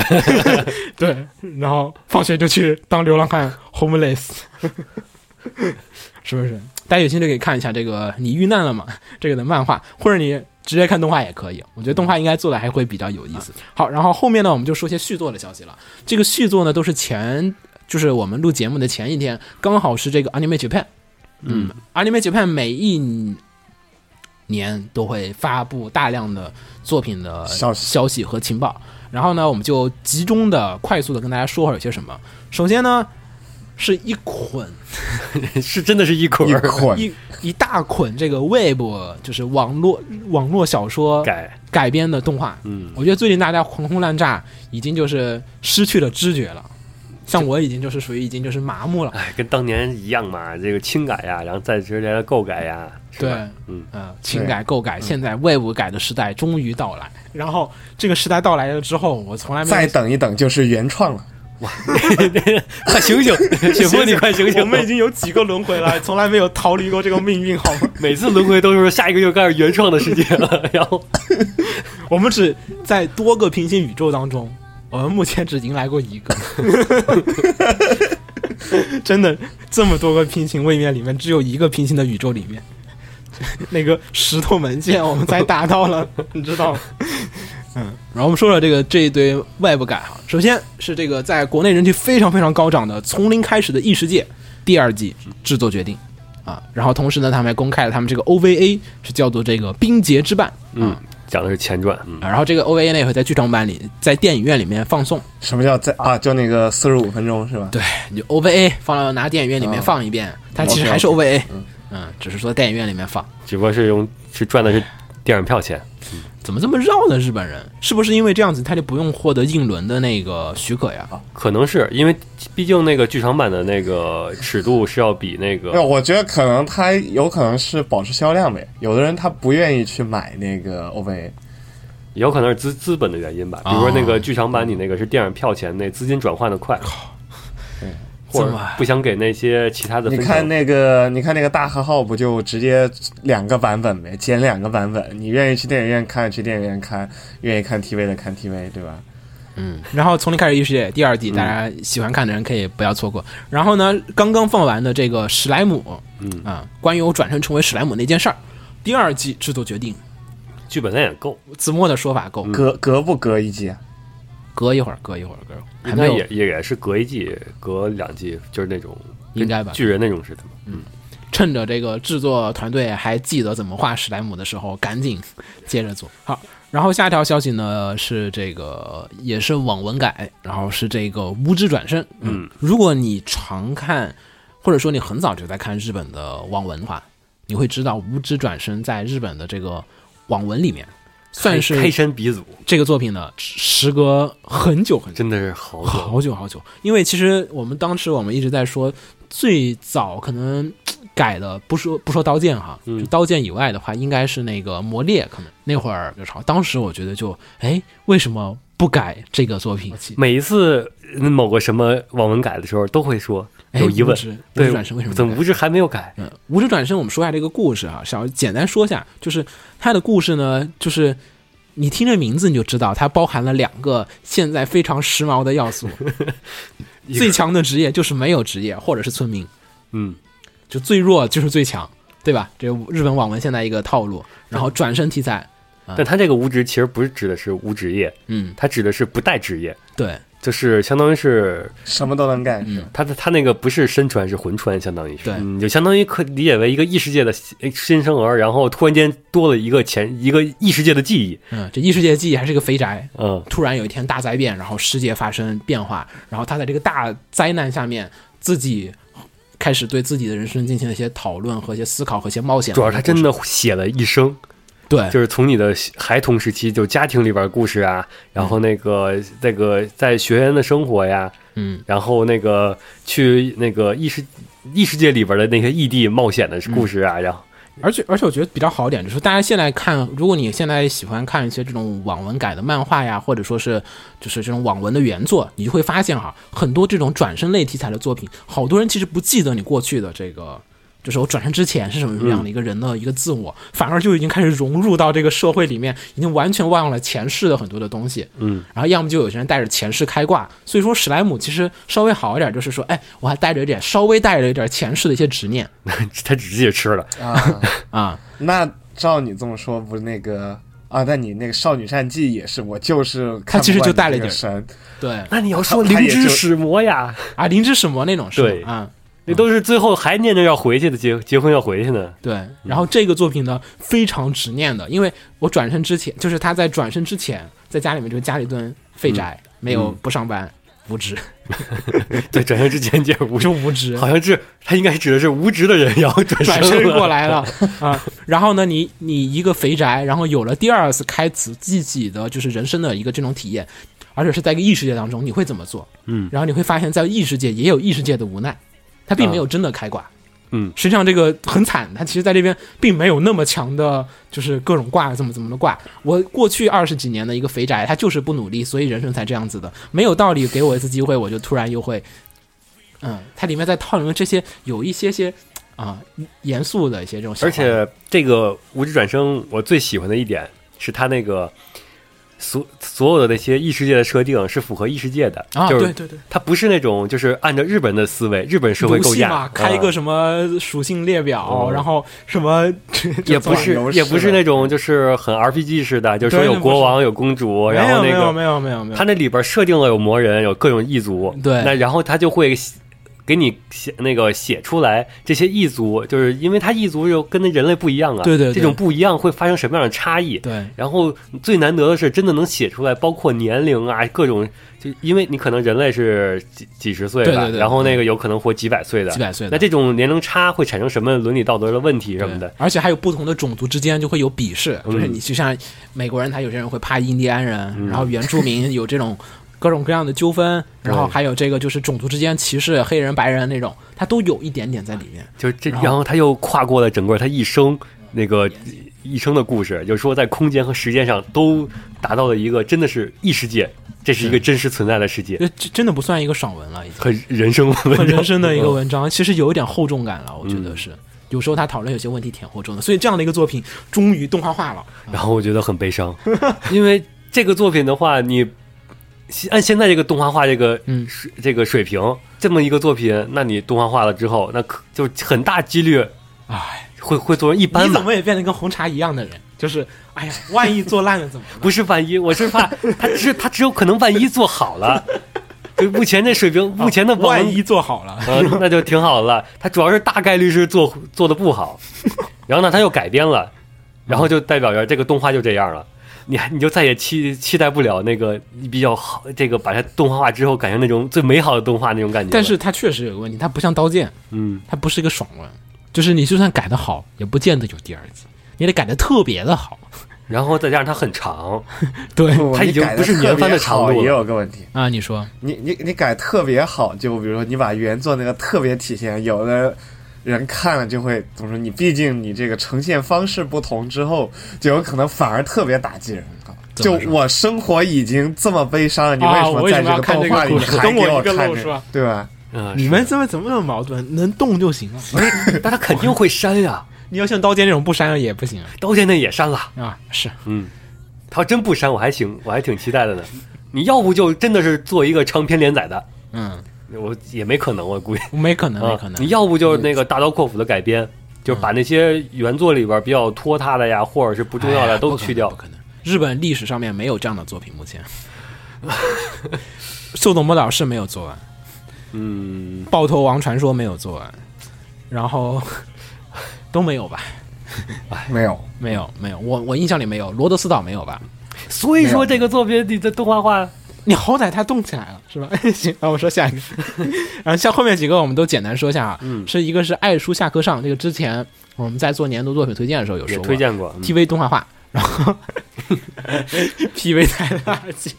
对，然后放学就去当流浪汉 homeless，是不是？大家有兴趣可以看一下这个“你遇难了吗” 这个的漫画，或者你直接看动画也可以。我觉得动画应该做的还会比较有意思。好，然后后面呢，我们就说些续作的消息了。这个续作呢，都是前就是我们录节目的前一天，刚好是这个 Anime Japan。嗯，Anime Japan 每一年都会发布大量的作品的消息消息和情报。然后呢，我们就集中的、快速的跟大家说会儿有些什么。首先呢，是一捆 是真的是一捆一捆一一大捆这个 Web 就是网络网络小说改，改编的动画。嗯，我觉得最近大家狂轰滥炸，已经就是失去了知觉了。像我已经就是属于已经就是麻木了。哎，跟当年一样嘛，这个轻改呀，然后再接下来的购改呀，对嗯，嗯，呃，轻改、购改，现在 Web 改的时代终于到来。然后这个时代到来了之后，我从来没再等一等就是原创了。快 醒醒，雪峰，你快醒醒！我们已经有几个轮回了，从来没有逃离过这个命运，好吗？每次轮回都是说下一个又开始原创的世界了，然后我们只在多个平行宇宙当中，我们目前只迎来过一个。真的，这么多个平行位面里面，只有一个平行的宇宙里面，那个石头门线我们才达到了，你知道吗？嗯，然后我们说说这个这一堆外部改哈，首先是这个在国内人气非常非常高涨的《从零开始的异世界》第二季制作决定啊，然后同时呢，他们还公开了他们这个 OVA 是叫做这个《冰结之绊》，嗯，讲的是前传，嗯，啊然后这个 OVA 呢也会在剧场版里，在电影院里面放送。什么叫在啊？就那个四十五分钟是吧？对，你就 OVA 放到拿电影院里面啊放一遍，它其实还是 OK，OVA，嗯嗯，只是说电影院里面放。只不过是用是转的是电影票钱，怎么这么绕呢？日本人是不是因为这样子他就不用获得印轮的那个许可呀？可能是因为毕竟那个剧场版的那个尺度是要比那个我觉得可能他有可能是保持销量呗。有的人他不愿意去买那个 OVA，有可能是资资本的原因吧，比如说那个剧场版你那个是电影票钱，那资金转换的快，对，或者不想给那些其他的。你看那个，你看那个大和号不就直接两个版本呗，剪两个版本。你愿意去电影院看，去电影院看；愿意看 TV 的看 TV，对吧？嗯，然后从零开始异世界第二季，大家喜欢看的人可以不要错过。然后呢，刚刚放完的这个史莱姆，嗯啊，关于我转身成为史莱姆那件事儿，第二季制作决定，剧本量也够，子墨的说法够，隔隔不隔一季啊？隔一会儿，隔一会儿，隔一会儿还应该没有也也是隔一季、隔两季，就是那种应该吧巨人那种似的嘛。趁着这个制作团队还记得怎么画史莱姆的时候，赶紧接着做好。然后下一条消息呢是这个也是网文改，然后是这个无知转身。嗯，如果你常看，或者说你很早就在看日本的网文的话，你会知道无知转身在日本的这个网文里面算是开山鼻祖，这个作品呢，时隔很久很久。真的是好久。好久好久，因为其实我们当时我们一直在说，最早可能改的不说不说刀剑哈，嗯就刀剑以外的话，应该是那个魔猎，可能那会儿就炒。当时我觉得就哎，为什么不改这个作品？每一次某个什么网文改的时候，都会说哎有疑问。对转身为什么怎么无知还没有改？嗯，无知转生，我们说一下这个故事啊，想简单说一下，就是他的故事呢，就是你听这名字你就知道，它包含了两个现在非常时髦的要素，最强的职业就是没有职业或者是村民，嗯，就最弱就是最强，对吧？这个日本网文现在一个套路，然后转身题材，但他这个无职其实不是指的是无职业，嗯，他指的是不带职业，对，就是相当于是什么都能干是？他的他那个不是身穿是魂穿，相当于是，对。嗯，就相当于可理解为一个异世界的新新生儿，然后突然间多了一个前一个异世界的记忆，嗯，这异世界的记忆还是个肥宅，嗯，突然有一天大灾变，然后世界发生变化，然后他在这个大灾难下面自己开始对自己的人生进行了一些讨论和一些思考和一些冒险。主要他真的写了一生，对。就是从你的孩童时期，就家庭里边故事啊，然后那个那个在学员的生活呀，嗯，然后那个去那个异世异世界里边的那些异地冒险的故事啊，然后。而且而且我觉得比较好一点，就是大家现在看，如果你现在喜欢看一些这种网文改的漫画呀，或者说是就是这种网文的原作，你就会发现哈，很多这种转身类题材的作品，好多人其实不记得你过去的这个。就是我转身之前是什么样的一个人的一个自我，反而就已经开始融入到这个社会里面，已经完全忘了前世的很多的东西。嗯，然后要么就有些人带着前世开挂，所以说史莱姆其实稍微好一点，就是说，哎，我还带着一点稍微带着一点前世的一些执念 他直接吃了，啊，啊，那照你这么说，不是那个啊？那你那个少女战记也是，我就是他其实就带了了一点神，对那你要说灵芝使魔呀，啊，灵芝使魔那种是对吗啊。那都是最后还念着要回去的结结婚要回去呢，对，然后这个作品呢非常执念的，因为我转身之前，就是他在转身之前，在家里面就家里蹲废宅，没有不上班，无知，对，转身之前就是 无就无职，好像是他应该指的是无知的人要转转身身过来了 啊。然后呢，你你一个肥宅，然后有了第二次开启自己的就是人生的一个这种体验，而且是在一个异世界当中，你会怎么做？嗯然后你会发现在异世界也有异世界的无奈，他并没有真的开挂。嗯实际上这个很惨，他其实在这边并没有那么强的，就是各种挂怎么怎么的挂。我过去二十几年的一个肥宅，他就是不努力，所以人生才这样子的，没有道理给我一次机会，我就突然又会，嗯，它里面在套里面这些有一些些啊、严肃的一些这种而，且这个无职转生，我最喜欢的一点是他那个所所有的那些异世界的设定是符合异世界的，啊，就是对对对，它不是那种就是按照日本的思维，日本社会构架开一个啊什么属性列表，嗯。然后什么也不是也不是那种就是很 RPG 式的，就是说有国王有公主，没然后那个有没有没有没有没有，他那里边设定了有魔人，有各种异族，对。那然后他就会给你写那个写出来这些异族，就是因为它异族又跟那人类不一样啊，对对对。这种不一样会发生什么样的差异？对。然后最难得的是，真的能写出来，包括年龄啊，各种，就因为你可能人类是几几十岁吧，对对对然后那个有可能活几百岁的，几百岁的。那这种年龄差会产生什么伦理道德的问题什么的？而且还有不同的种族之间就会有鄙视，嗯就是你就像美国人，他有些人会怕印第安人，然后原住民有这种各种各样的纠纷，然后还有这个就是种族之间歧视，黑人白人那种，他都有一点点在里面。就这，然后他又跨过了整个他一生那个一生的故事，就是说在空间和时间上都达到了一个真的是异世界，这是一个真实存在的世界。这这真的不算一个爽文了，已经。很人生 文很人生的一个嗯文章，其实有一点厚重感了，我觉得是。有时候他讨论有些问题挺厚重的，所以这样的一个作品终于动画化了。然后我觉得很悲伤，因为这个作品的话，你按现在这个动画化这个嗯水这个水平，这么一个作品，那你动画化了之后，那可就很大几率唉，会会做成一般吧。你怎么也变得跟红茶一样的人？就是，哎呀，万一做烂了怎么办？不是万一，我是怕他只他只有可能万一做好了，就目前这水平，目前的网万一做好了，呃，那就挺好的了。他主要是大概率是做做的不好，然后呢，他又改编了，然后就代表着这个动画就这样了。你还你就再也期期待不了那个比较好，这个把它动画化之后，感觉那种最美好的动画那种感觉。但是它确实有个问题，它不像刀剑，嗯，它不是一个爽文，就是你就算改的好，也不见得有第二季，你得改的特别的好。然后再加上它很长，对。它已经不是原番的长度了。有个问题，啊，你说。你你你改特别好，就比如说你把原作那个特别体现，有的人看了就会怎么说？你毕竟你这个呈现方式不同之后，就有可能反而特别打击人。就我生活已经这么悲伤了，你为什么在这个故画里你还事跟我一个给看对吧？嗯，你们怎么怎么那么矛盾？能动就行了，是 但他肯定会删呀，你要像刀剑这种不删了也不行刀剑那也删了。啊。是，嗯，他要真不删，我还行我还挺期待的呢。你要不就真的是做一个长篇连载的，嗯，我也没可能，我估计。没可能，没啊可，能。你要不就是那个大刀阔斧的改编，就是把那些原作里边比较拖沓的呀，或者是不重要的都去掉不。可能。日本历史上面没有这样的作品，目前。速度魔导士没有做完，嗯，爆头王传说没有做完，然后 都没有吧？没有，没有，没有，我我印象里没有，罗德斯岛没有吧？所以说这个作品你的动画化，你好歹它动起来了，是吧？行，啊，我说下一个，然后像后面几个我们都简单说一下啊，嗯是一个是爱书下课上，这个之前我们在做年度作品推荐的时候有也说过推荐过。嗯 TV 动画化，然后 PV 太垃圾，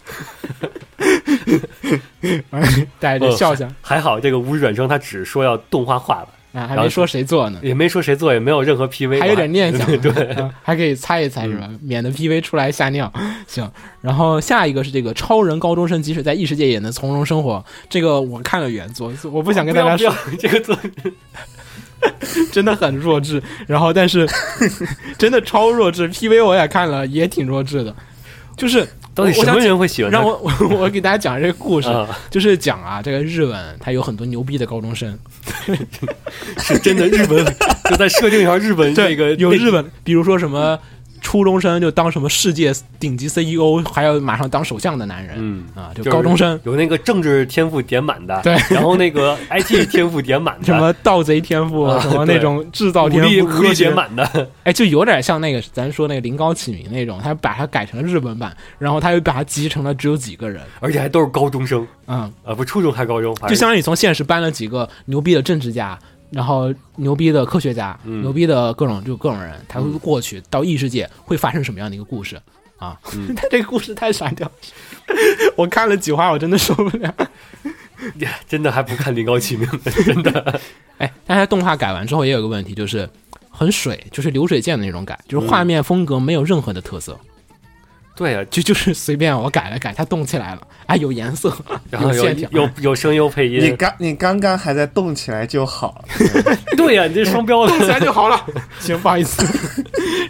大家就笑笑还好这个无转生他只说要动画化了，啊，还没说谁做呢。也没说谁做，也没有任何 PV，还有点念想，对，啊还可以猜一猜是吧？免得 PV 出来吓尿。行，然后下一个是这个超人高中生，即使在异世界也能从容生活。这个我看了原作，我不想跟大家说这个作品 真的很弱智。然后，但是 真的超弱智，PV 我也看了，也挺弱智的。就是到底什么人会喜欢他？让我 我我给大家讲这个故事，啊，就是讲啊，这个日本它有很多牛逼的高中生，是真的日本，就在设定一下日本这个有日本，比如说什么初中生就当什么世界顶级 CEO，还要马上当首相的男人，嗯啊，就就是高中生。有那个政治天赋点满的，对。然后那个 IT 天赋点满的，什么盗贼天赋，啊什么那种制造天赋，力武力科学点满的，哎，就有点像那个咱说那个临高启明那种，他把它改成了日本版，然后他又把它集成了只有几个人，而且还都是高中生，嗯，啊，不初中还高中，就相当于从现实搬了几个牛逼的政治家，然后牛逼的科学家，嗯。牛逼的各种就各种人，他会过去到异世界会发生什么样的一个故事啊？嗯。他这个故事太傻屌，我看了几话我真的受不了。真的还不看临高启明，真的，哎，但是动画改完之后也有个问题，就是很水，就是流水线的那种改，就是画面风格没有任何的特色，对啊，就 就是随便我改了改，它动起来了，哎，有颜色，然后有线条，有有声优配音你，刚你刚刚还在动起来就好，对呀，你这双标动起来，就好了。行，不好意思。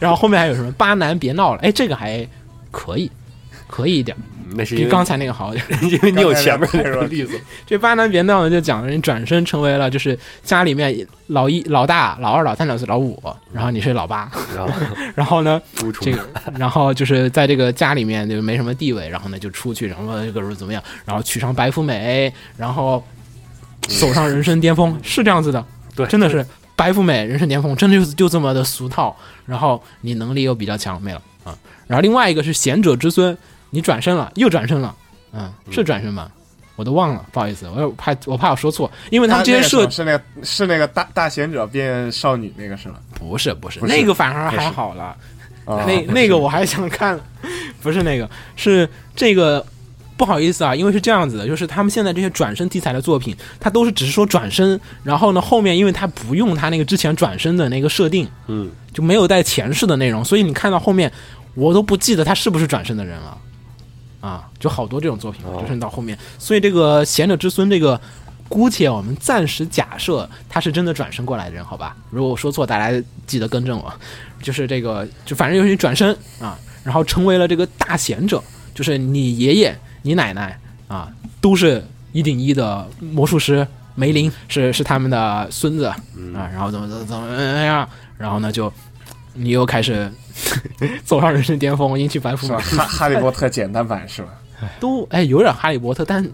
然后后面还有什么巴南别闹了？哎，这个还可以，可以一点，比那是因为刚才那个好一点。因为你有前面那个个例子，这巴南别闹呢，就讲人转身成为了就是家里面老一、老大、老二、老三、老四、老五，然后你是老八，然后然后呢，这个，然后就是在这个家里面就没什么地位，然后呢就出去，然后各种怎么样，然后娶上白富美，然后走上人生巅峰，是这样子的，对，真的是白富美人生巅峰，真的就是就这么的俗套。然后你能力又比较强，没了啊。然后另外一个是贤者之孙，你转身了，又转身了，嗯，是转身吗？我都忘了，不好意思，我怕我怕我说错，因为他们这些设是那个是那个大大贤者变少女那个是吗？不是不是那个反而还好了，啊那那个我还想看，不是那个，是这个。不好意思啊，因为是这样子的，就是他们现在这些转身题材的作品，它都是只是说转身，然后呢后面因为它不用它那个之前转身的那个设定，嗯，就没有带前世的内容，所以你看到后面，我都不记得他是不是转身的人了，啊，就好多这种作品哦就是到后面，所以这个贤者之孙这个，姑且我们暂时假设他是真的转身过来的人，好吧？如果我说错，大家记得更正我。就是这个，就反正就是你转身啊，然后成为了这个大贤者，就是你爷爷、你奶奶啊，都是一顶一的魔术师。梅林是是他们的孙子啊，然后怎么怎么怎么样，然后呢就你又开始 走上人生巅峰，迎娶白富美是吧？，哈哈利波特简单版是吧？都哎有点哈利波特，但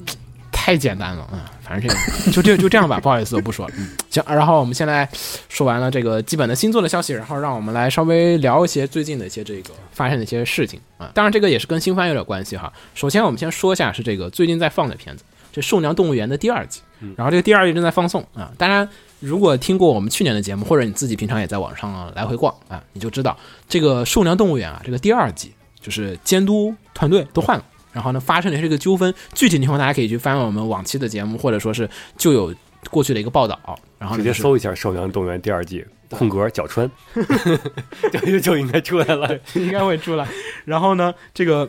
太简单了，嗯，反正这个就就就这样吧，不好意思，我不说了。嗯，行，然后我们现在说完了这个基本的星座的消息，然后让我们来稍微聊一些最近的一些这个发生的一些事情啊。当然，这个也是跟新番有点关系哈。首先，我们先说一下是这个最近在放的片子，这《兽娘动物园》的第二季，然后这个第二季正在放送啊。当然，如果听过我们去年的节目，或者你自己平常也在网上来回逛啊，你就知道这个《兽娘动物园》啊，这个第二季就是监督团队都换了。然后呢，发生了这个纠纷，具体情况大家可以去翻我们往期的节目，或者说是就有过去的一个报道。然后呢就是直接搜一下《兽娘动物园》第二季，空格角川，就就 应该出来了。应该会出来。然后呢，这个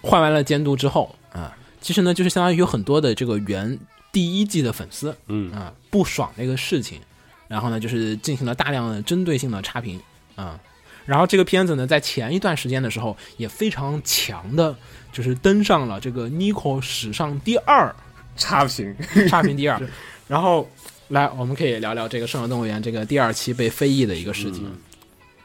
换完了监督之后啊，其实呢，就是相当于有很多的这个原第一季的粉丝嗯啊不爽这个事情，然后呢，就是进行了大量的针对性的差评啊。然后这个片子呢，在前一段时间的时候也非常强的，就是登上了这个 Nico 史上第二 差评，差评第二。然后来，我们可以聊聊这个《圣鸟动物园》这个第二期被非议的一个事情。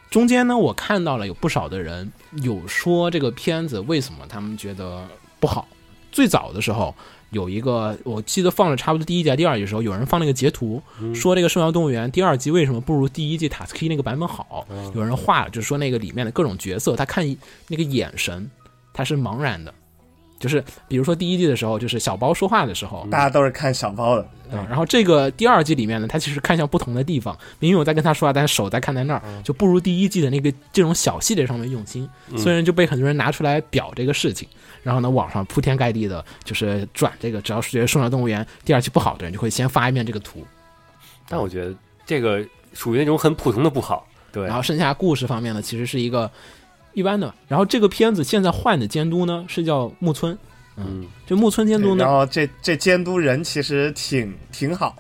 中间呢，我看到了有不少的人有说这个片子为什么他们觉得不好。最早的时候有一个，我记得放了差不多第一季、还第二季的时候，有人放那个截图，说这个《圣阳动物园》第二季为什么不如第一季塔斯 k 那个版本好？有人画了，就是说那个里面的各种角色，他看那个眼神，他是茫然的。就是比如说第一季的时候，就是小包说话的时候，大家都是看小包的，嗯，然后这个第二季里面呢，他其实看向不同的地方，明明我在跟他说话，但是手在看在那儿，就不如第一季的那个这种小细节上面用心，所以就被很多人拿出来表这个事情。然后呢，网上铺天盖地的，就是转这个，只要是觉得《兽鸟动物园》第二季不好的人，就会先发一遍这个图，但我觉得这个属于那种很普通的不好。对然，后剩下故事方面呢，其实是一个一般的。然后这个片子现在换的监督呢是叫木村，嗯，这木村监督呢，然后这这监督人其实挺挺好，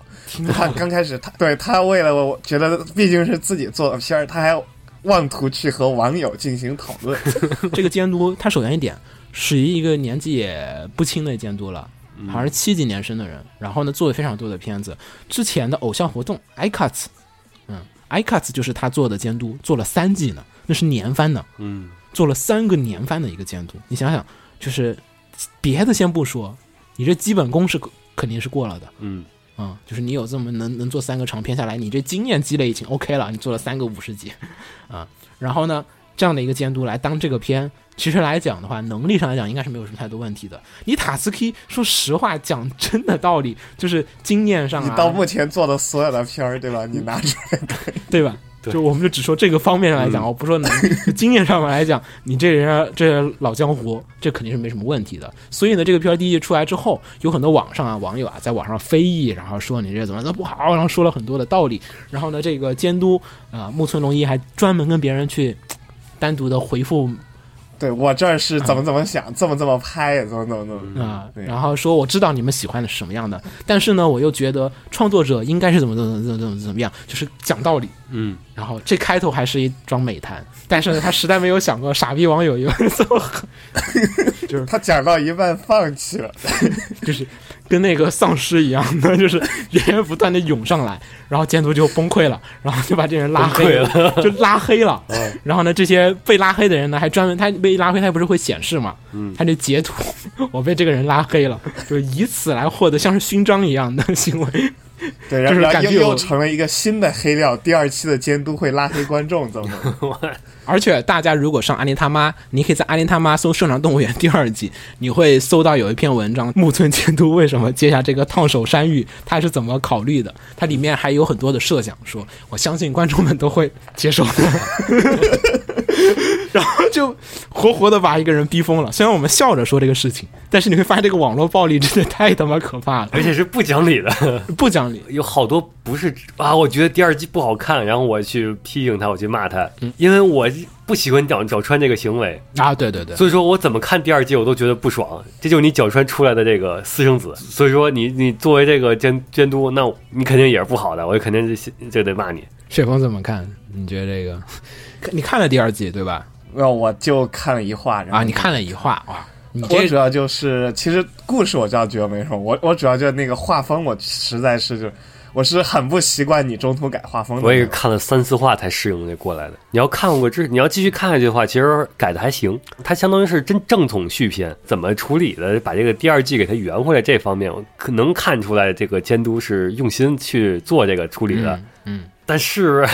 他刚开始他对他为了我觉得毕竟是自己做的片儿，他还妄图去和网友进行讨论。这个监督他首先一点是一个年纪也不轻的监督了。好像是七几年生的人，然后呢做了非常多的片子。之前的偶像活动 iCuts，嗯，iCuts 就是他做的监督，做了三季呢，那是年番呢，嗯，做了三个年番的一个监督。你想想，就是别的先不说，你这基本功是肯定是过了的，嗯，嗯，就是你有这么能能做三个长片下来，你这经验积累已经 OK 了，你做了三个五十集，啊，然后呢，这样的一个监督来当这个片，其实来讲的话，能力上来讲应该是没有什么太多问题的。你塔斯基说实话，讲真的道理，就是经验上啊，你到目前做的所有的片儿，对吧？你拿出来看，对吧？对就我们就只说这个方面上来讲，我不说能就经验上面来讲，你这人这老江湖，这肯定是没什么问题的。所以呢，这个片儿第一季出来之后，有很多网上啊网友啊在网上非议，然后说你这怎么怎么不好，然后说了很多的道理。然后呢，这个监督啊、木村龙一还专门跟别人去单独的回复对我这儿是怎么怎么想，这么这么拍，怎么怎么怎么啊，对。然后说我知道你们喜欢的是什么样的，但是呢，我又觉得创作者应该是怎么怎么怎么怎么怎么样，就是讲道理。嗯，然后这开头还是一桩美谈，但是呢，他实在没有想过傻逼网友有这么狠，他讲到一半放弃了，就是跟那个丧尸一样的，就是源源不断的涌上来，然后监督就崩溃了，然后就把这人拉黑了，就拉黑了。然后呢，这些被拉黑的人呢，还专门他被拉黑，他不是会显示嘛？他就截图，我被这个人拉黑了，就以此来获得像是勋章一样的行为。对，然后又感觉又成了一个新的黑料。第二期的监督会拉黑观众，怎么怎么？而且大家如果上阿林他妈，你可以在阿林他妈搜《圣长动物园》第二季，你会搜到有一篇文章，木村监督为什么接下这个烫手山芋，他是怎么考虑的？它里面还有很多的设想，说我相信观众们都会接受的。然后就活活的把一个人逼疯了。虽然我们笑着说这个事情，但是你会发现这个网络暴力真的太他妈可怕了，而且是不讲理的，不讲理。有好多不是啊，我觉得第二季不好看，然后我去批评他，我去骂他，因为我不喜欢角角川这个行为，啊，对对对，所以说我怎么看第二季我都觉得不爽，这就是你脚穿出来的这个私生子，所以说你你作为这个监监督，那你肯定也是不好的，我肯定是就得骂你。雪峰怎么看？你觉得这个？你看了第二季对吧？那我就看了一话，然后啊，你看了一话哇，你我这主要就是，其实故事我知道觉得没什么，我我主要就是那个画风，我实在是就我是很不习惯你中途改画风的。我也是看了三四话才适应这过来的。你要看过这，你要继续看下去的话，其实改的还行。它相当于是真正统续篇，怎么处理的，把这个第二季给它圆回来，这方面我可能看出来这个监督是用心去做这个处理的。嗯，但是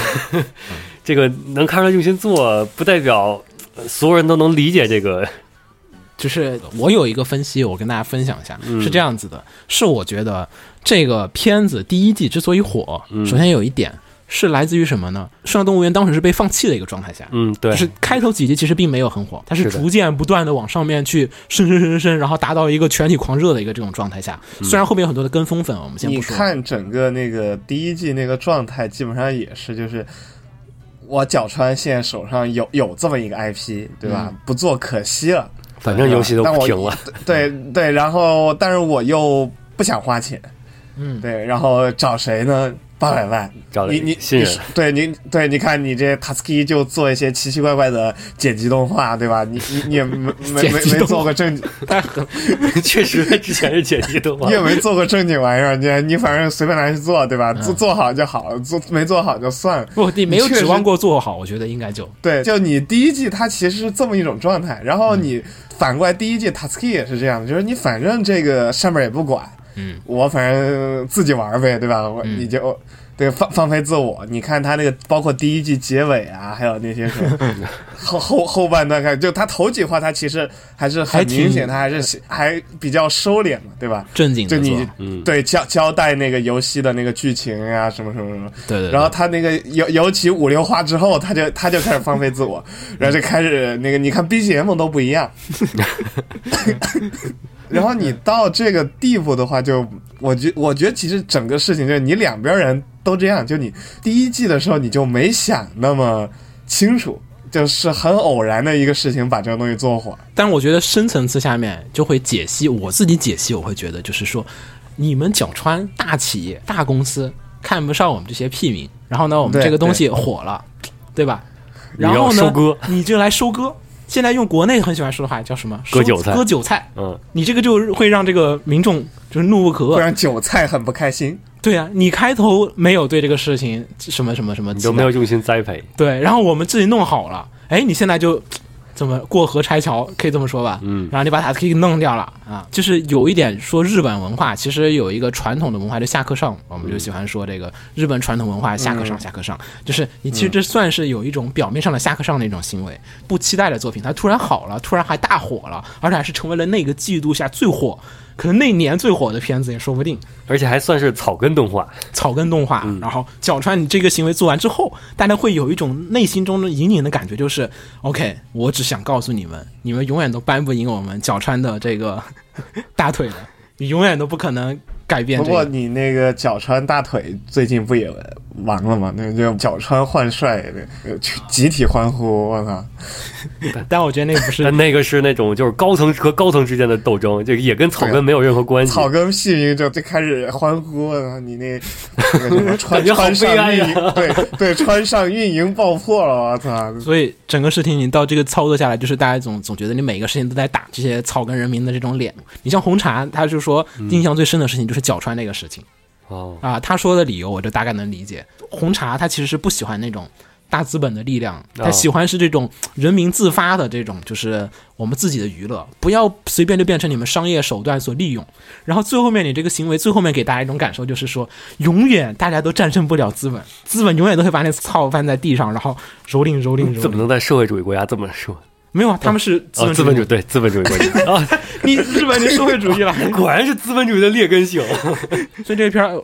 这个能看出来用心做，不代表呃所有人都能理解这个。就是我有一个分析，我跟大家分享一下，嗯是这样子的，是我觉得这个片子第一季之所以火，嗯首先有一点是来自于什么呢？《圣诞动物园》当时是被放弃的一个状态下。嗯，对，就是开头几集其实并没有很火，它是逐渐不断的往上面去升升升升升，然后达到一个全体狂热的一个这种状态下。虽然后面有很多的跟风粉，我们先不说。看整个那个第一季那个状态，基本上也是就是。我角川现在手上有有这么一个 IP，对吧？不做可惜了，反正游戏都停了。对对，然后但是我又不想花钱，嗯，对，然后找谁呢？八百万，找了你你新人。你对你对，你看你这 Tasky 就做一些奇奇怪怪的剪辑动画，对吧？你你你也没 没没做过正，太狠，确实，他之前是剪辑动画。你也没做过正经玩意儿，你你反正随便拿去做，对吧？做做好就好，做没做好就算了。不，你没有指望过做好，我觉得应该就。对，就你第一季它其实是这么一种状态，然后你反过来第一季 Tasky 也是这样的，就是你反正这个上面也不管，嗯，我反正自己玩呗，对吧？我嗯你就。对，放放飞自我。你看他那个，包括第一季结尾啊，还有那些什么 后后后半段看，就他头几话，他其实还是很明显，他还是还比较收敛嘛，对吧？正经就你。嗯，对交交代那个游戏的那个剧情啊、什么什么什么，对对对然后他那个尤尤其五六话之后，他就他就开始放飞自我，然后就开始那个你看 BGM 都不一样，然后你到这个地步的话就，我觉我觉得其实整个事情就是你两边人都这样，就你第一季的时候你就没想那么清楚，就是很偶然的一个事情把这个东西做火，但是我觉得深层次下面就会解析，我自己解析，我会觉得就是说，你们角川大企业、大公司看不上我们这些屁民，然后呢，我们这个东西火了，对吧？然后呢，你就来收割。现在用国内很喜欢说的话叫什么？割韭菜割韭菜。嗯，你这个就会让这个民众就是怒不可遏。会让韭菜很不开心。对啊，你开头没有对这个事情什么什么什么你都没有用心栽培。对，然后我们自己弄好了，哎，你现在就怎么过河拆桥，可以这么说吧？嗯。然后你把塔斯 k 弄掉了啊，就是有一点说日本文化，其实有一个传统的文化，就下课上，我们就喜欢说这个日本传统文化下课上下课上，就是你其实这算是有一种表面上的下课上的一种行为，不期待的作品，它突然好了，突然还大火了，而且还是成为了那个季度下最火。可能那年最火的片子也说不定，而且还算是草根动画，草根动画，然后角川你这个行为做完之后，大家会有一种内心中的隐隐的感觉，就是 OK，我只想告诉你们，你们永远都扳不赢我们角川的这个 大腿的，你永远都不可能改变不过。你那个脚穿大腿最近不也完了吗？那就脚穿换帅，那个集体欢呼！我操！但我觉得那个不是但那个是那种就是高层和高层之间的斗争，这个也跟草根没有任何关系。草根屁民就就开始欢呼啊！你那那个穿 穿上运营，对对，穿上运营爆破了！我操！所以整个事情你到这个操作下来，就是大家总总觉得你每个事情都在打这些草根人民的这种脸。你像红茶，他就说印象最深的事情就是角川那个事情哦，啊，他说的理由我就大概能理解。红茶他其实是不喜欢那种大资本的力量，他喜欢是这种人民自发的这种，就是我们自己的娱乐，不要随便就变成你们商业手段所利用。然后最后面你这个行为，最后面给大家一种感受就是说，永远大家都战胜不了资本，资本永远都会把你操翻在地上，然后蹂躏蹂躏蹂躏。怎么能在社会主义国家这么说？没有啊？他们是资啊，本主义资本主义对资本主义国家啊，你日本就社会主义了，果然是资本主义的劣根性。所以这个片儿，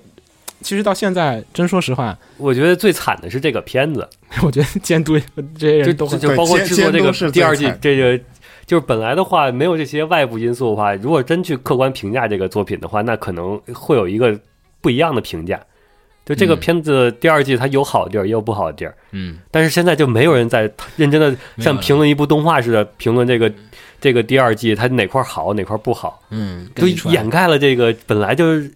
其实到现在，真说实话，我觉得最惨的是这个片子，我觉得监督这些就人都会就就包括制作这个第二季这个。就是本来的话，没有这些外部因素的话，如果真去客观评价这个作品的话，那可能会有一个不一样的评价。就这个嗯片子第二季，它有好的地儿，也有不好的地儿。嗯，但是现在就没有人在认真的像评论一部动画似的评论这个这个第二季它哪块好哪块不好，嗯，就掩盖了这个本来就是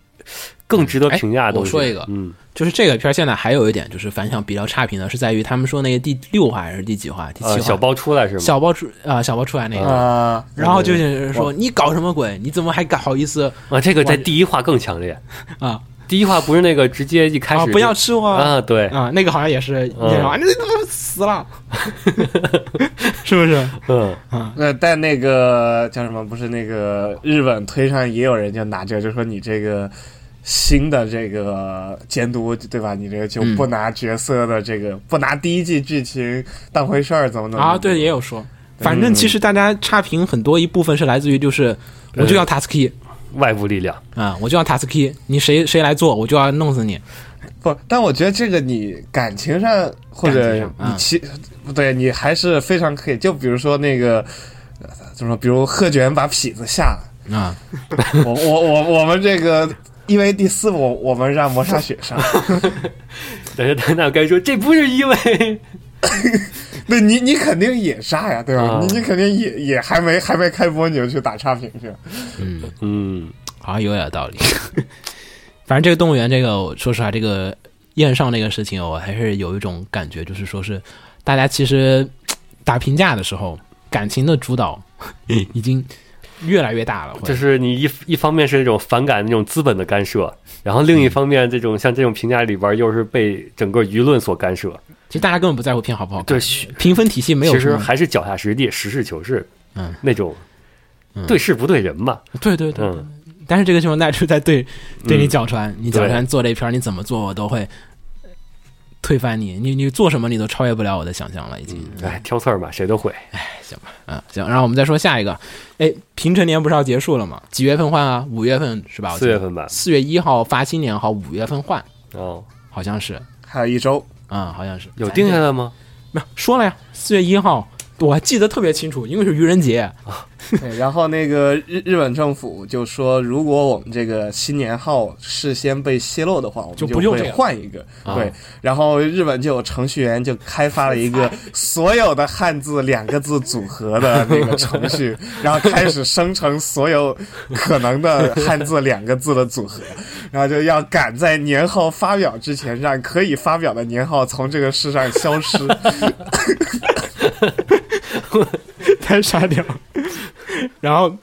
更值得哎评价的东西。我说一个嗯，就是这个片儿现在还有一点就是反响比较差评的，是在于他们说那个第六话还是第几话？第七呃，话？小包出来是吗？小包出啊、小包出来那个，啊，然后就是说你搞什么鬼？你怎么还敢好意思啊，这个在第一话更强烈。啊第一话不是那个直接一开始啊？不要吃我啊，对，啊！那个好像也是，嗯那种你怎么死了？是不是？嗯，啊，那，但那个叫什么？不是那个日本推上也有人就拿这个，就说你这个新的这个监督对吧？你这个就嗯不拿角色的这个，不拿第一季剧情当回事儿，怎么怎么啊，对，也有说。反正其实大家差评很多一部分是来自于就是我就要 task 外部力量，啊，我就要 task 你谁谁来做我就要弄死你。不，但我觉得这个你感情上或者你其、不对，你还是非常可以。就比如说那个呃怎么说，比如贺卷把痞子下了，啊，我我我我们这个。因为第四部我们让磨砂雪上，但是他那该说这不是因为 对你你肯定也炸呀，对吧？啊。你你肯定也也还没还没开播你就去打差评去，嗯，嗯，好像有点道理。反正这个动物园，这个我说实话，这个宴上这个事情，我还是有一种感觉，就是说是大家其实打评价的时候，感情的主导已经越来越大了。就是你一一方面是那种反感那种资本的干涉，然后另一方面这种像这种评价里边又是被整个舆论所干涉，其实大家根本不在乎片好不好看。对，，评分体系没有其实。还是脚踏实地、实事求是，嗯，那种嗯。对事不对人嘛，对对对，嗯。但是这个情况那就在对对你嗯脚传，你脚传做这片儿你怎么做我都会推翻你，你你做什么你都超越不了我的想象了，已经。哎，挑刺儿嘛，谁都会。哎，行吧嗯，行，然后我们再说下一个，哎，平成年不是要结束了吗？几月份换啊？五月份是吧？四月份吧，四月一号发新年号，五月份换，哦，好像是，还有一周，嗯，好像是有定下来吗？没有说了呀？四月一号，我还记得特别清楚，因为是愚人节。对，然后那个日日本政府就说，如果我们这个新年号事先被泄露的话，我们就不用这个换一个。啊对，然后日本就有程序员就开发了一个所有的汉字两个字组合的那个程序，然后开始生成所有可能的汉字两个字的组合，然后就要赶在年号发表之前，让可以发表的年号从这个世上消失。太傻屌。然后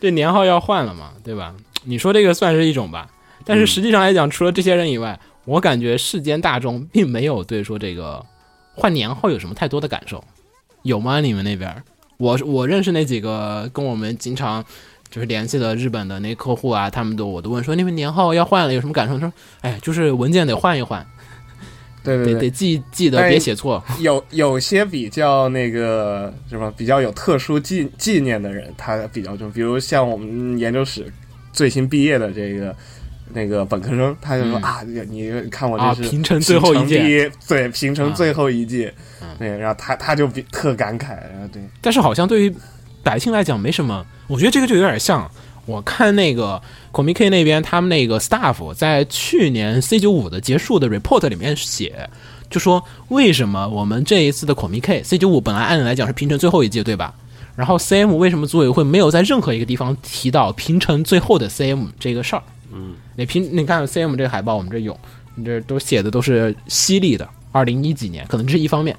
这年号要换了嘛，对吧？你说这个算是一种吧，但是实际上来讲，除了这些人以外，我感觉世间大众并没有对说这个换年号有什么太多的感受，有吗？你们那边？我我认识那几个跟我们经常就是联系的日本的那客户啊，他们都我都问说你们年号要换了有什么感受？他说哎，就是文件得换一换，对对对，得得记记得别写错。有有些比较那个什么比较有特殊纪纪念的人，他比较重，比如像我们研究室最新毕业的这个那个本科生，他就说、嗯。啊，你看我啊这是平成最后一届。对，平成啊最后一届，嗯对，然后他他就比特感慨，然后对，但是好像对于百姓来讲没什么，我觉得这个就有点像我看那个 Comic 那边他们那个 staff 在去年 C 九五的结束的 report 里面写，就说为什么我们这一次的 Comic C 九五本来按理来讲是平成最后一届对吧？然后 CM 为什么组委会没有在任何一个地方提到平成最后的 CM 这个事儿？嗯，你平你看 CM 这个海报，我们这有，你这都写的都是犀利的，二零一几年，可能这是一方面。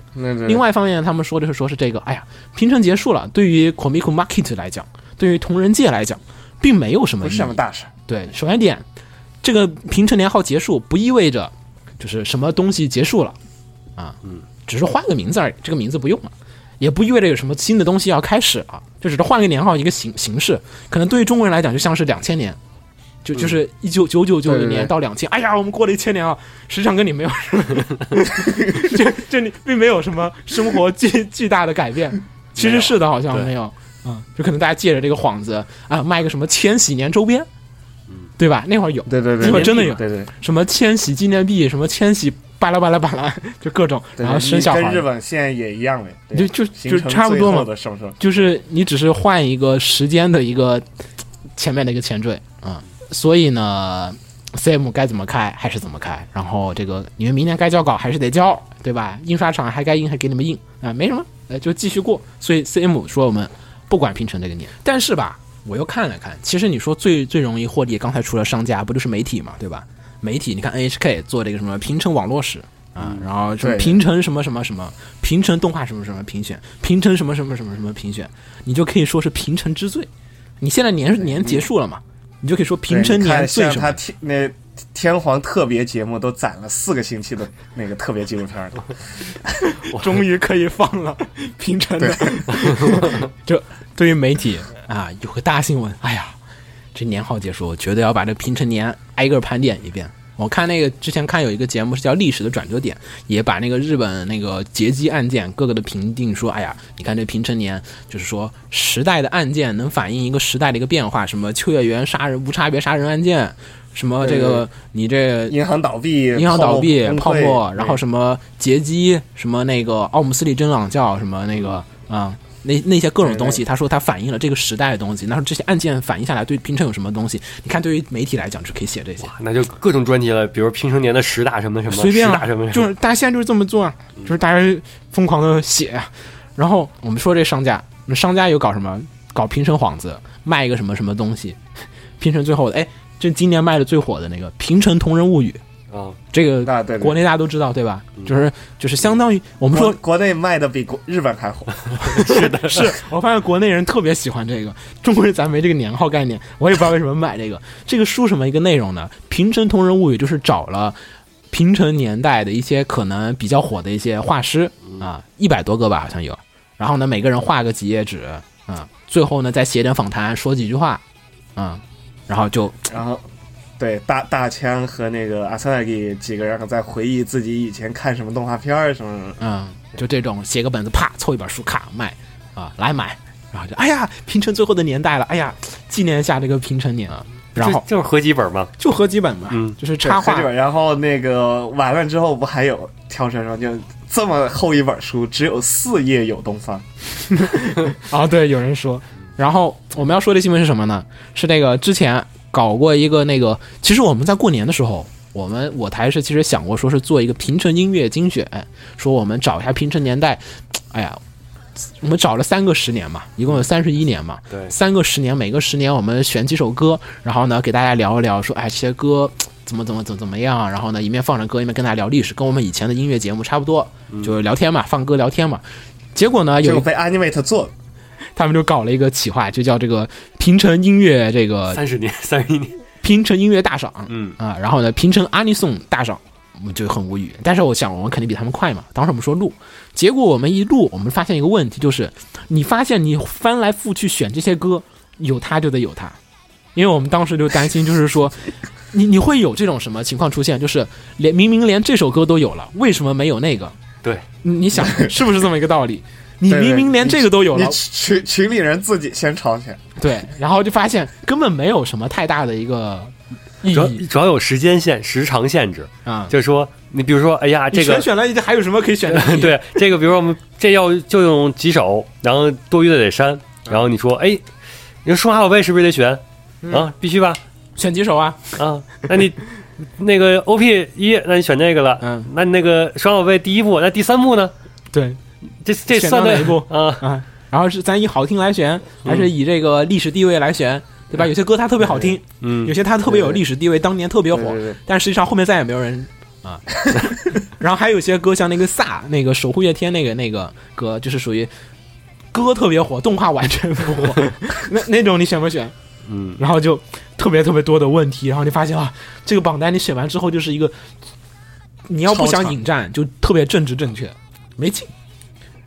另外一方面，他们说的是说是这个，哎呀，平成结束了，对于 Comic Market 来讲，对于同人界来讲，并没有什么不是什么大事，对，首先一点，这个平成年号结束不意味着就是什么东西结束了啊，嗯，只是换个名字而已，这个名字不用了，也不意味着有什么新的东西要开始啊，就只是换个年号一个形形式，可能对于中国人来讲就像是两千年。就就是一九九九九年到两千，哎呀，我们过了一千年啊，实际上跟你没有什么，就就你并没有什么生活巨巨大的改变，其实是的，好像没有，嗯，就可能大家借着这个幌子啊，卖个什么千禧年周边，对吧？那会儿有对对对，那会儿真的有对对什么千禧纪念币，什么千禧巴拉巴拉巴拉，就各种，然后生小孩跟日，本现在也一样的，对就就就差不多嘛最后，的什么什么，就是你只是换一个时间的一个前面的一个前缀啊、嗯所以呢，CM 该怎么开还是怎么开，然后这个你们明年该交稿还是得交，对吧？印刷厂还该印还给你们印啊、没什么，呃，就继续过。所以 CM 说我们不管平成这个年，但是吧，我又看了看，其实你说最最容易获利，刚才除了商家，不就是媒体嘛，对吧？媒体，你看 NHK 做这个什么平成网络史啊，然后什么对平成什么什么什么，平成动画什么什么评选，平成什么什么什么什么评选，你就可以说是平成之最。你现在年年结束了嘛，你就可以说平成年最什么他？那天皇特别节目都攒了四个星期的那个特别纪录片了，终于可以放了 平成的。就对于媒体啊，有个大新闻，哎呀，这年号结束，我绝对要把这平成年挨个盘点一遍。我看那个之前看有一个节目是叫《历史的转折点》，也把那个日本那个劫机案件各个的评定说，哎呀，你看这平成年，就是说时代的案件能反映一个时代的一个变化，什么秋叶原杀人无差别杀人案件，什么这个你这银行倒闭，银行倒闭、泡泡沫，然后什么劫机，什么那个奥姆斯利真朗教，什么那个啊、那那些各种东西，他说他反映了这个时代的东西。那说这些案件反映下来对平成有什么东西？你看，对于媒体来讲就可以写这些，那就各种专题了，比如平成年的十大什么什么，随便大什么，什么，就是大家现在就是这么做啊，就是大家疯狂的写啊。然后我们说这商家，那商家有搞什么？搞平成幌子，卖一个什么什么东西？平成最后的，哎，这今年卖的最火的那个《平成同人物语》，啊，这个啊，对，对国内大家都知道对吧？就是就是相当于我们说国国内卖的比国日本还火，是 我发现国内人特别喜欢这个，中国人咱没这个年号概念，我也不知道为什么买这个。这个书什么一个内容呢？平成同人物语就是找了平成年代的一些可能比较火的一些画师啊，一百多个吧，好像有。然后呢，每个人画个几页纸啊，最后呢再写点访谈，说几句话，啊，然后就然后。对，大大枪和那个阿萨纳吉几个人在回忆自己以前看什么动画片儿什么什么，嗯，就这种写个本子，啪凑一本书，卡卖啊，来买，然后就哎呀，平成最后的年代了，哎呀，纪念一下这个平成年啊，然后就就是合集本嘛，就合几本嘛，嗯就是插画本，然后那个完了之后不还有跳绳上就这么厚一本书，只有四页有东方，啊，对，有人说。然后我们要说的新闻是什么呢？是那个之前搞过一个那个，其实我们在过年的时候，我们我台是其实想过说是做一个平成音乐精选，说我们找一下平成年代，哎呀。我们找了三个十年嘛，一共有三十一年嘛，对三个十年，每个十年我们选几首歌，然后呢给大家聊一聊，说哎这些歌怎么怎么怎么怎么样，然后呢一面放着歌，一面跟大家聊历史，跟我们以前的音乐节目差不多，就是聊天嘛，放歌聊天嘛。结果呢有被 Animate 做了，他们就搞了一个企划，就叫这个平成音乐这个三十年，三十一年，平成音乐大赏嗯，啊，然后呢平成阿尼颂大赏，我们就很无语。但是我想我们肯定比他们快嘛，当时我们说录，结果我们一录，我们发现一个问题，就是你发现你翻来覆去选这些歌，有他就得有他，因为我们当时就担心，就是说。你你会有这种什么情况出现？就是连明明连这首歌都有了，为什么没有那个？对，你你想是不是这么一个道理？你明明连这个都有了你，群群里人自己先吵起来，对，然后就发现根本没有什么太大的一个意主要义主要有时间限、时长限制，啊。就是说，你比如说，哎呀，这个全选了，还有什么可以选的？对这个，比如说我们这要就用几首，然后多余的得删，然后你说，哎，你说数码宝贝是不是得选？啊，必须吧？选几首啊？啊，那你那个 OP 一，那你选这个了，嗯，那你那个双宝贝第一部，那第三部呢？对这这选算哪一部啊？啊，然后是咱以好听来选，还是以这个历史地位来选，对吧？有些歌它特别好听，嗯有些它特别有历史地位，当年特别火，但实际上后面再也没有人啊。然后还有一些歌，像那个萨，那个守护月天那个那个歌，就是属于歌特别火，动画完全不火，那那种你选不选？嗯，然后就特别特别多的问题，然后你发现啊，这个榜单你选完之后就是一个，你要不想引战就特别政治正确，没劲。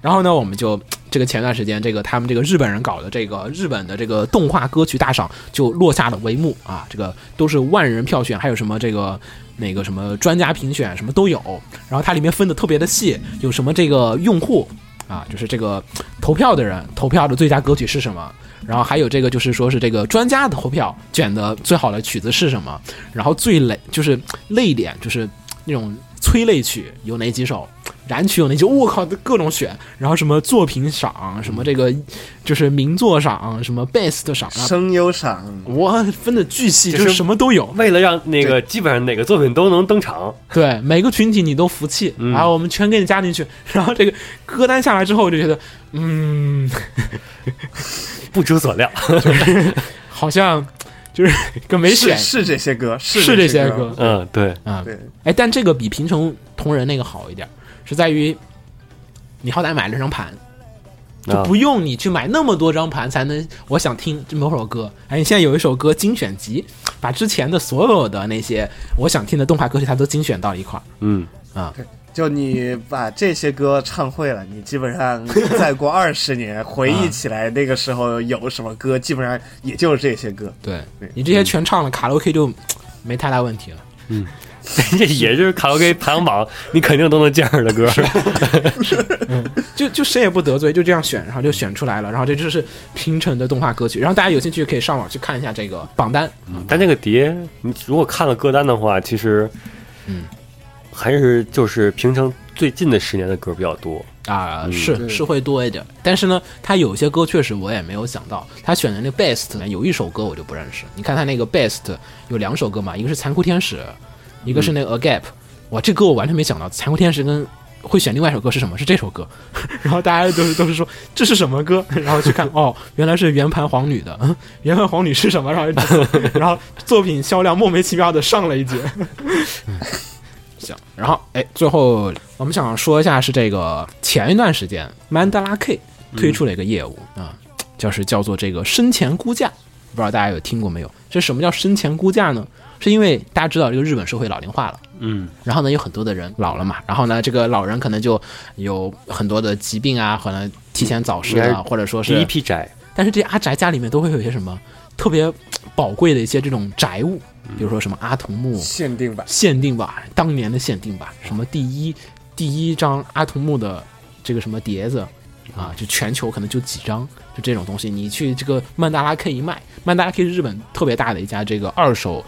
然后呢，我们就 这个前段时间，这个他们这个日本人搞的这个日本的这个动画歌曲大赏就落下了帷幕啊，这个都是万人票选，还有什么这个那个什么专家评选什么都有。然后它里面分的特别的细，有什么这个用户啊，就是这个投票的人投票的最佳歌曲是什么，然后还有这个就是说是这个专家投票选的最好的曲子是什么，然后最泪就是泪点就是那种催泪曲有哪几首，燃曲有哪几首，我靠，各种选，然后什么作品赏，什么这个就是名作赏，什么 best 赏啊，声优赏，我分的巨细，就就是是什么都有。为了让那个基本上哪个作品都能登场，对每个群体你都服气，嗯。然后我们全给你加进去。然后这个歌单下来之后，我就觉得，嗯，不出所料。好像就是 跟没选是是这些歌，是是这些些歌嗯，对，啊。对，哎，但这个比平成同人那个好一点，是在于你好歹买了张盘，就啊不用你去买那么多张盘才能我想听这某首歌。哎，你现在有一首歌精选集，把之前的所有的那些我想听的动画歌曲，它都精选到一块儿。嗯，就你把这些歌唱会了，你基本上再过 二十年回忆起来那个时候有什么歌，基本上也就是这些歌。对对你这些全唱了，卡拉 OK 就 没太大问题了。这 也就是卡拉 OK 排行榜，你肯定都能见着的歌。就就谁也不得罪，就这样选，然后就选出来了。然后这就是平成的动画歌曲。然后大家有兴趣可以上网去看一下这个榜单。但这个碟，你如果看了歌单的话，其实，嗯，还是就是平常最近的十年的歌比较多。啊，嗯是是会多一点，但是呢，他有些歌确实我也没有想到，他选的那 best 有一首歌我就不认识。你看他那个 best 有两首歌嘛，一个是残酷天使，一个是那个 a gap，哇，这歌我完全没想到，残酷天使跟会选另外一首歌是什么？是这首歌，然后大家都是都是说这是什么歌，然后去看哦，原来是圆盘皇女的，嗯，圆盘皇女是什么？然后 然后作品销量莫名其妙的上了一截。行，然后哎，最后我们想说一下是这个前一段时间曼达拉 K 推出了一个业务啊、就是叫做这个生前估价，不知道大家有听过没有？这什么叫生前估价呢？是因为大家知道这个日本社会老龄化了。嗯，然后呢，有很多的人老了嘛，然后呢，这个老人可能就有很多的疾病啊，可能提前早逝啊，或者说是第一，批宅，但是这些阿宅家里面都会有一些什么特别宝贵的一些这种宅物，比如说什么阿童木限定版，限定版，当年的限定版，什么第一第一张阿童木的这个什么碟子啊，就全球可能就几张，就这种东西，你去这个曼达拉 K 一卖，曼达拉 K 是日本特别大的一家这个二手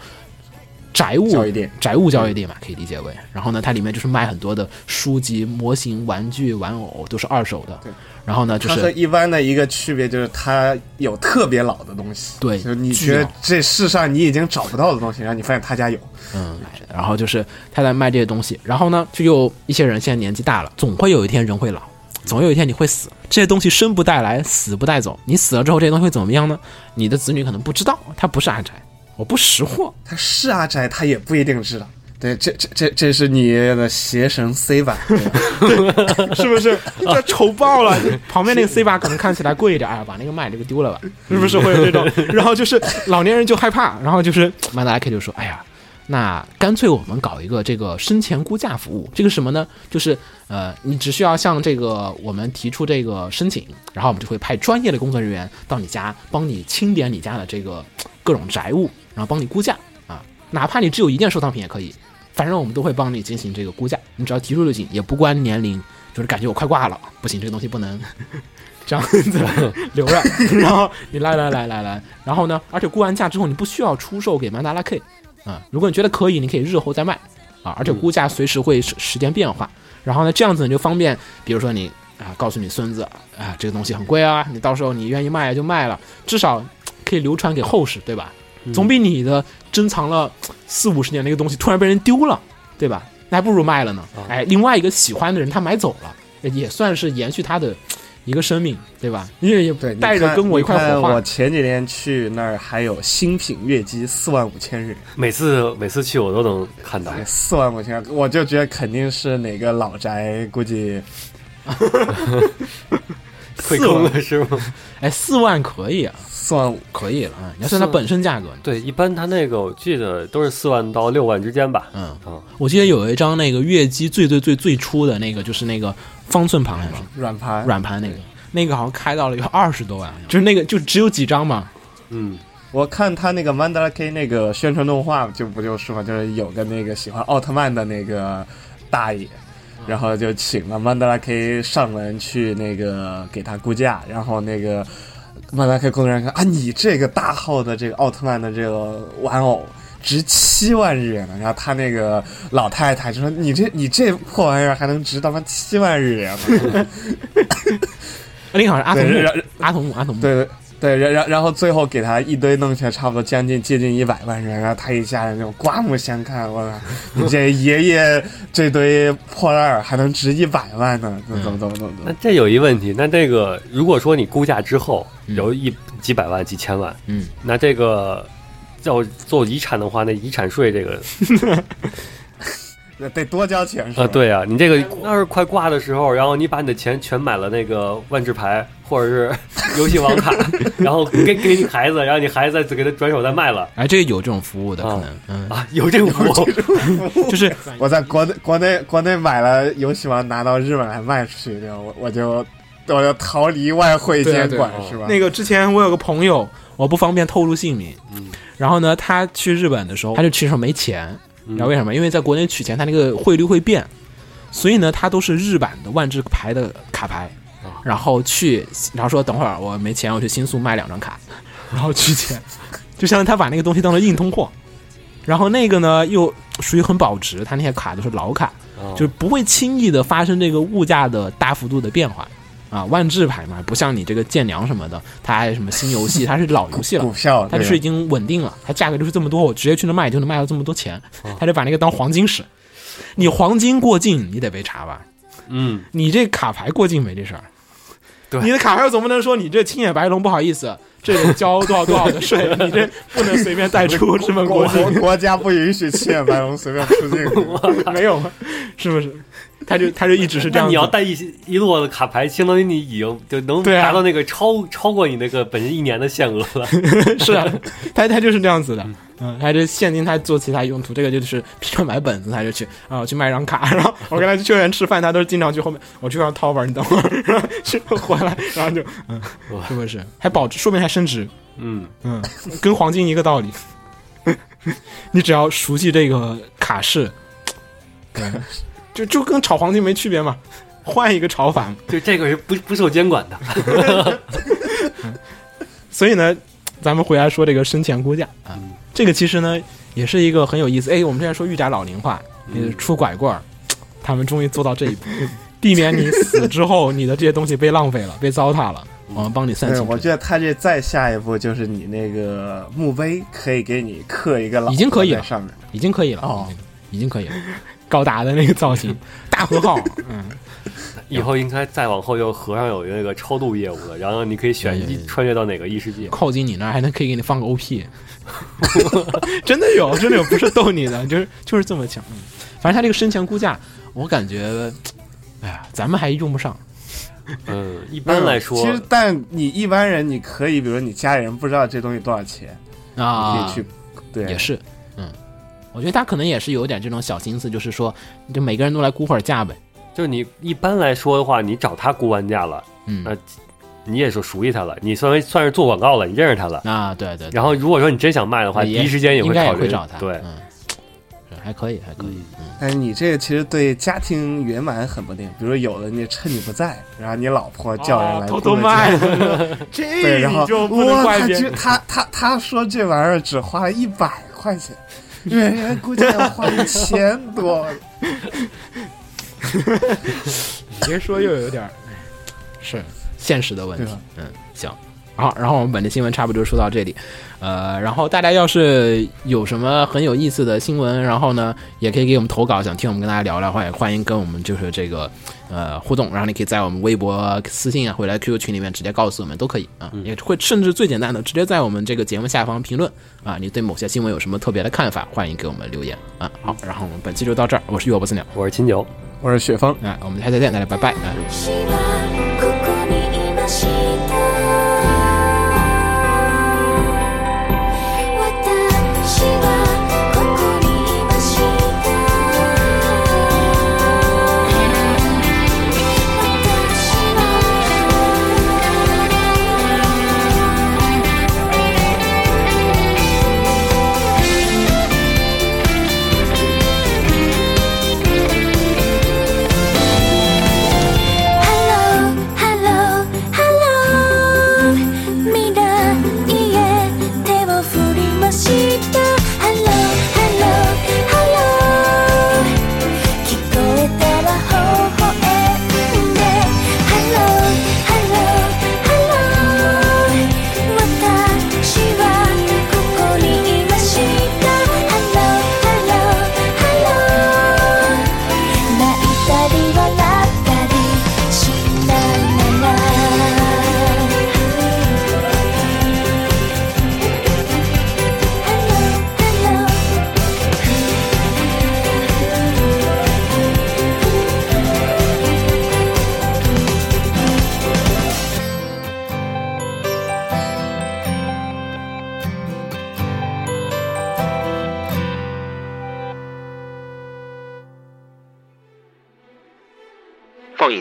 宅物交易店宅物交易店嘛，可以理解为。然后呢，它里面就是卖很多的书籍、模型、玩具、玩偶，都是二手的对。然后呢，就它和是一般的一个区别就是它有特别老的东西，对就是你觉得这世上你已经找不到的东西，然后你发现他家有，嗯，然后就是他在卖这些东西，然后呢，就有一些人现在年纪大了，总会有一天人会老，总有一天你会死，这些东西生不带来，死不带走，你死了之后这些东西会怎么样呢？你的子女可能不知道，他不是阿宅，我不识货，他是阿宅，他也不一定知道。对，这这这这是你的邪神 C 版，是不是？这丑爆了！旁边那个 C 把可能看起来贵一点，哎，把那个卖这个丢了吧，是不是会有这种？然后就是老年人就害怕，然后就是曼达拉 K 就说，哎呀。那干脆我们搞一个这个生前估价服务，这个什么呢？就是呃，你只需要向这个我们提出这个申请，然后我们就会派专业的工作人员到你家，帮你清点你家的这个各种宅物，然后帮你估价啊，哪怕你只有一件收藏品也可以，反正我们都会帮你进行这个估价，你只要提出就行，也不关年龄，就是感觉我快挂了，不行，这个东西不能 这样子 留着，然后你来来来来来，然后呢，而且估完价之后，你不需要出售给曼达拉 K 啊、如果你觉得可以，你可以日后再卖啊，而且估价随时会时时间变化，然后呢，这样子你就方便，比如说你啊，告诉你孙子啊，这个东西很贵啊，你到时候你愿意卖就卖了，至少可以流传给后世，对吧？总比你的珍藏了四五十年的一个东西突然被人丢了，对吧？那还不如卖了呢。啊哎，另外一个喜欢的人他买走了，也算是延续他的一个生命，对吧？因为也对，你带着跟我一块火化我。前几天去那儿还有新品月姬四万五千日元，每次每次去我都能看到。四万五千，我就觉得肯定是哪个老宅，估计 退坑了是吗？哎，四万可以啊，四万五。可以了啊！你要算它本身价格。对，一般它那个我记得都是四万到六万之间吧。嗯，啊，我记得有一张那个月姬最最最最初的那个，就是那个方寸盘还是软盘，软盘那个，那个好像开到了有二十多万，就是那个就只有几张嘛。嗯，我看他那个 Mandala K 那个宣传动画，就不就是嘛，就是有个那个喜欢奥特曼的那个大爷，然后就请了 Mandala K 上门去那个给他估价，然后那个 Mandala K 工作人员看啊，你这个大号的这个奥特曼的这个玩偶。值七万日元呢，然后他那个老太太就说：“你这你这破玩意儿还能值他妈七万日元呢 那个好阿童木，阿童木，阿童？”木。对对对，然然然后最后给他一堆弄起来，差不多将近接近一百万人，然后他一家人就刮目相看，我操，你这爷爷这堆破烂儿还能值一百万呢？怎么怎么怎么怎么？那这有一问题，那这个如果说你估价之后有一几百万、几千万，嗯，那这个要做遗产的话，那遗产税这个那 得多交钱是吧？啊，对啊，你这个要是快挂的时候，然后你把你的钱全买了那个万智牌或者是 游戏王卡，然后给给你孩子，然后你孩子再给他转手再卖了哎，这个有这种服务的可啊能，嗯，啊，有这种服务，就是我在国内国内国内买了游戏王，拿到日本来卖出去，我我就我就逃离外汇监管啊是吧？那个之前我有个朋友，我不方便透露姓名，嗯然后呢，他去日本的时候，他就其实没钱，嗯你知道为什么？因为在国内取钱，它那个汇率会变，所以呢，它都是日版的万智牌的卡牌啊，然后去，然后说等会儿我没钱，我去新宿卖两张卡，然后取钱，就相当于他把那个东西当做硬通货。然后那个呢，又属于很保值，他那些卡都是老卡，啊。就是不会轻易的发生这个物价的大幅度的变化啊。万智牌嘛，不像你这个剑娘什么的，它还有什么新游戏，它是老游戏了股，票它就是已经稳定了，它价格就是这么多，我直接去那卖就能卖到这么多钱，他就把那个当黄金使。你黄金过境，你得被查吧？嗯，你这卡牌过境没这事儿。对你的卡牌总不能说你这青眼白龙不好意思，这得交多少多少的税，你这不能随便带出日本国国境。国家不允许青眼白龙随便出境。没有，是不是？他就他就一直是这样你要带一一摞的卡牌，相当于你已经就能达到那个超超过你那个本身一年的限额了。是啊，他他就是这样子的，嗯，他这现金他做其他用途，这个就是平常买本子他就去啊，我去卖张卡，然后我跟他去园吃饭，他都是经常去后面，我去让掏本，你等会儿，然后去回来，然后就嗯，是不是？还保值，说不定还升值，嗯，嗯，跟黄金一个道理，你只要熟悉这个卡式，对，就就跟炒黄金没区别嘛，换一个炒法。嘛。就这个是不不受监管的。所以呢，咱们回来说这个生前估价啊，这个其实呢也是一个很有意思。哎，我们现在说御宅老龄化，呃，出拐棍儿，他们终于做到这一步，避免你死之后你的这些东西被浪费了、被糟蹋了，我们帮你算对，清楚。我觉得他这再下一步就是你那个墓碑可以给你刻一个老已经可以了在上面。已经可以了，哦已经已经可以了。高达的那个造型，大和号，嗯，以后应该再往后就和尚有那个超度业务了，然后你可以选一穿越到哪个异世界。靠近你那儿还能可以给你放个 OP，真的有，真的有，不是逗你的，就是就是这么强。嗯，反正他这个生前估价，我感觉，哎呀，咱们还用不上。嗯，一般来说，其实但你一般人你可以，比如你家里人不知道这东西多少钱，啊，你可以去，对，也是，嗯，我觉得他可能也是有点这种小心思，就是说，就每个人都来估会儿价呗，就是你一般来说的话，你找他估完价了，嗯。呃你也是熟悉他了，你算为算是做广告了，你认识他了。啊，对对，对。然后如果说你真想卖的话，第一时间也会考虑会找他，对，嗯，还可以，还可以，嗯，但是你这个其实对家庭圆满很不利，比如有的你趁你不在，然后你老婆叫人来哦偷偷卖，这对，然后你就不能哇，怪别人。他就他他他说这玩意儿只花了一百块钱，人家估计要花一千多。你别说又有点是。现实的问题。嗯，行，好，然后我们本期新闻差不多就说到这里，呃，然后大家要是有什么很有意思的新闻，然后呢，也可以给我们投稿，想听我们跟大家聊聊的话，也欢迎跟我们就是这个呃互动，然后你可以在我们微博私信啊，或者来 QQ 群里面直接告诉我们都可以啊，也会甚至最简单的直接在我们这个节目下方评论。啊，你对某些新闻有什么特别的看法，欢迎给我们留言。啊。好，然后我们本期就到这儿，我是月波斯鸟，我是秦九，我是雪峰。啊，我们下期再见，大家拜拜啊。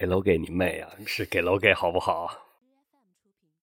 给楼给你妹啊！是给楼给好不好？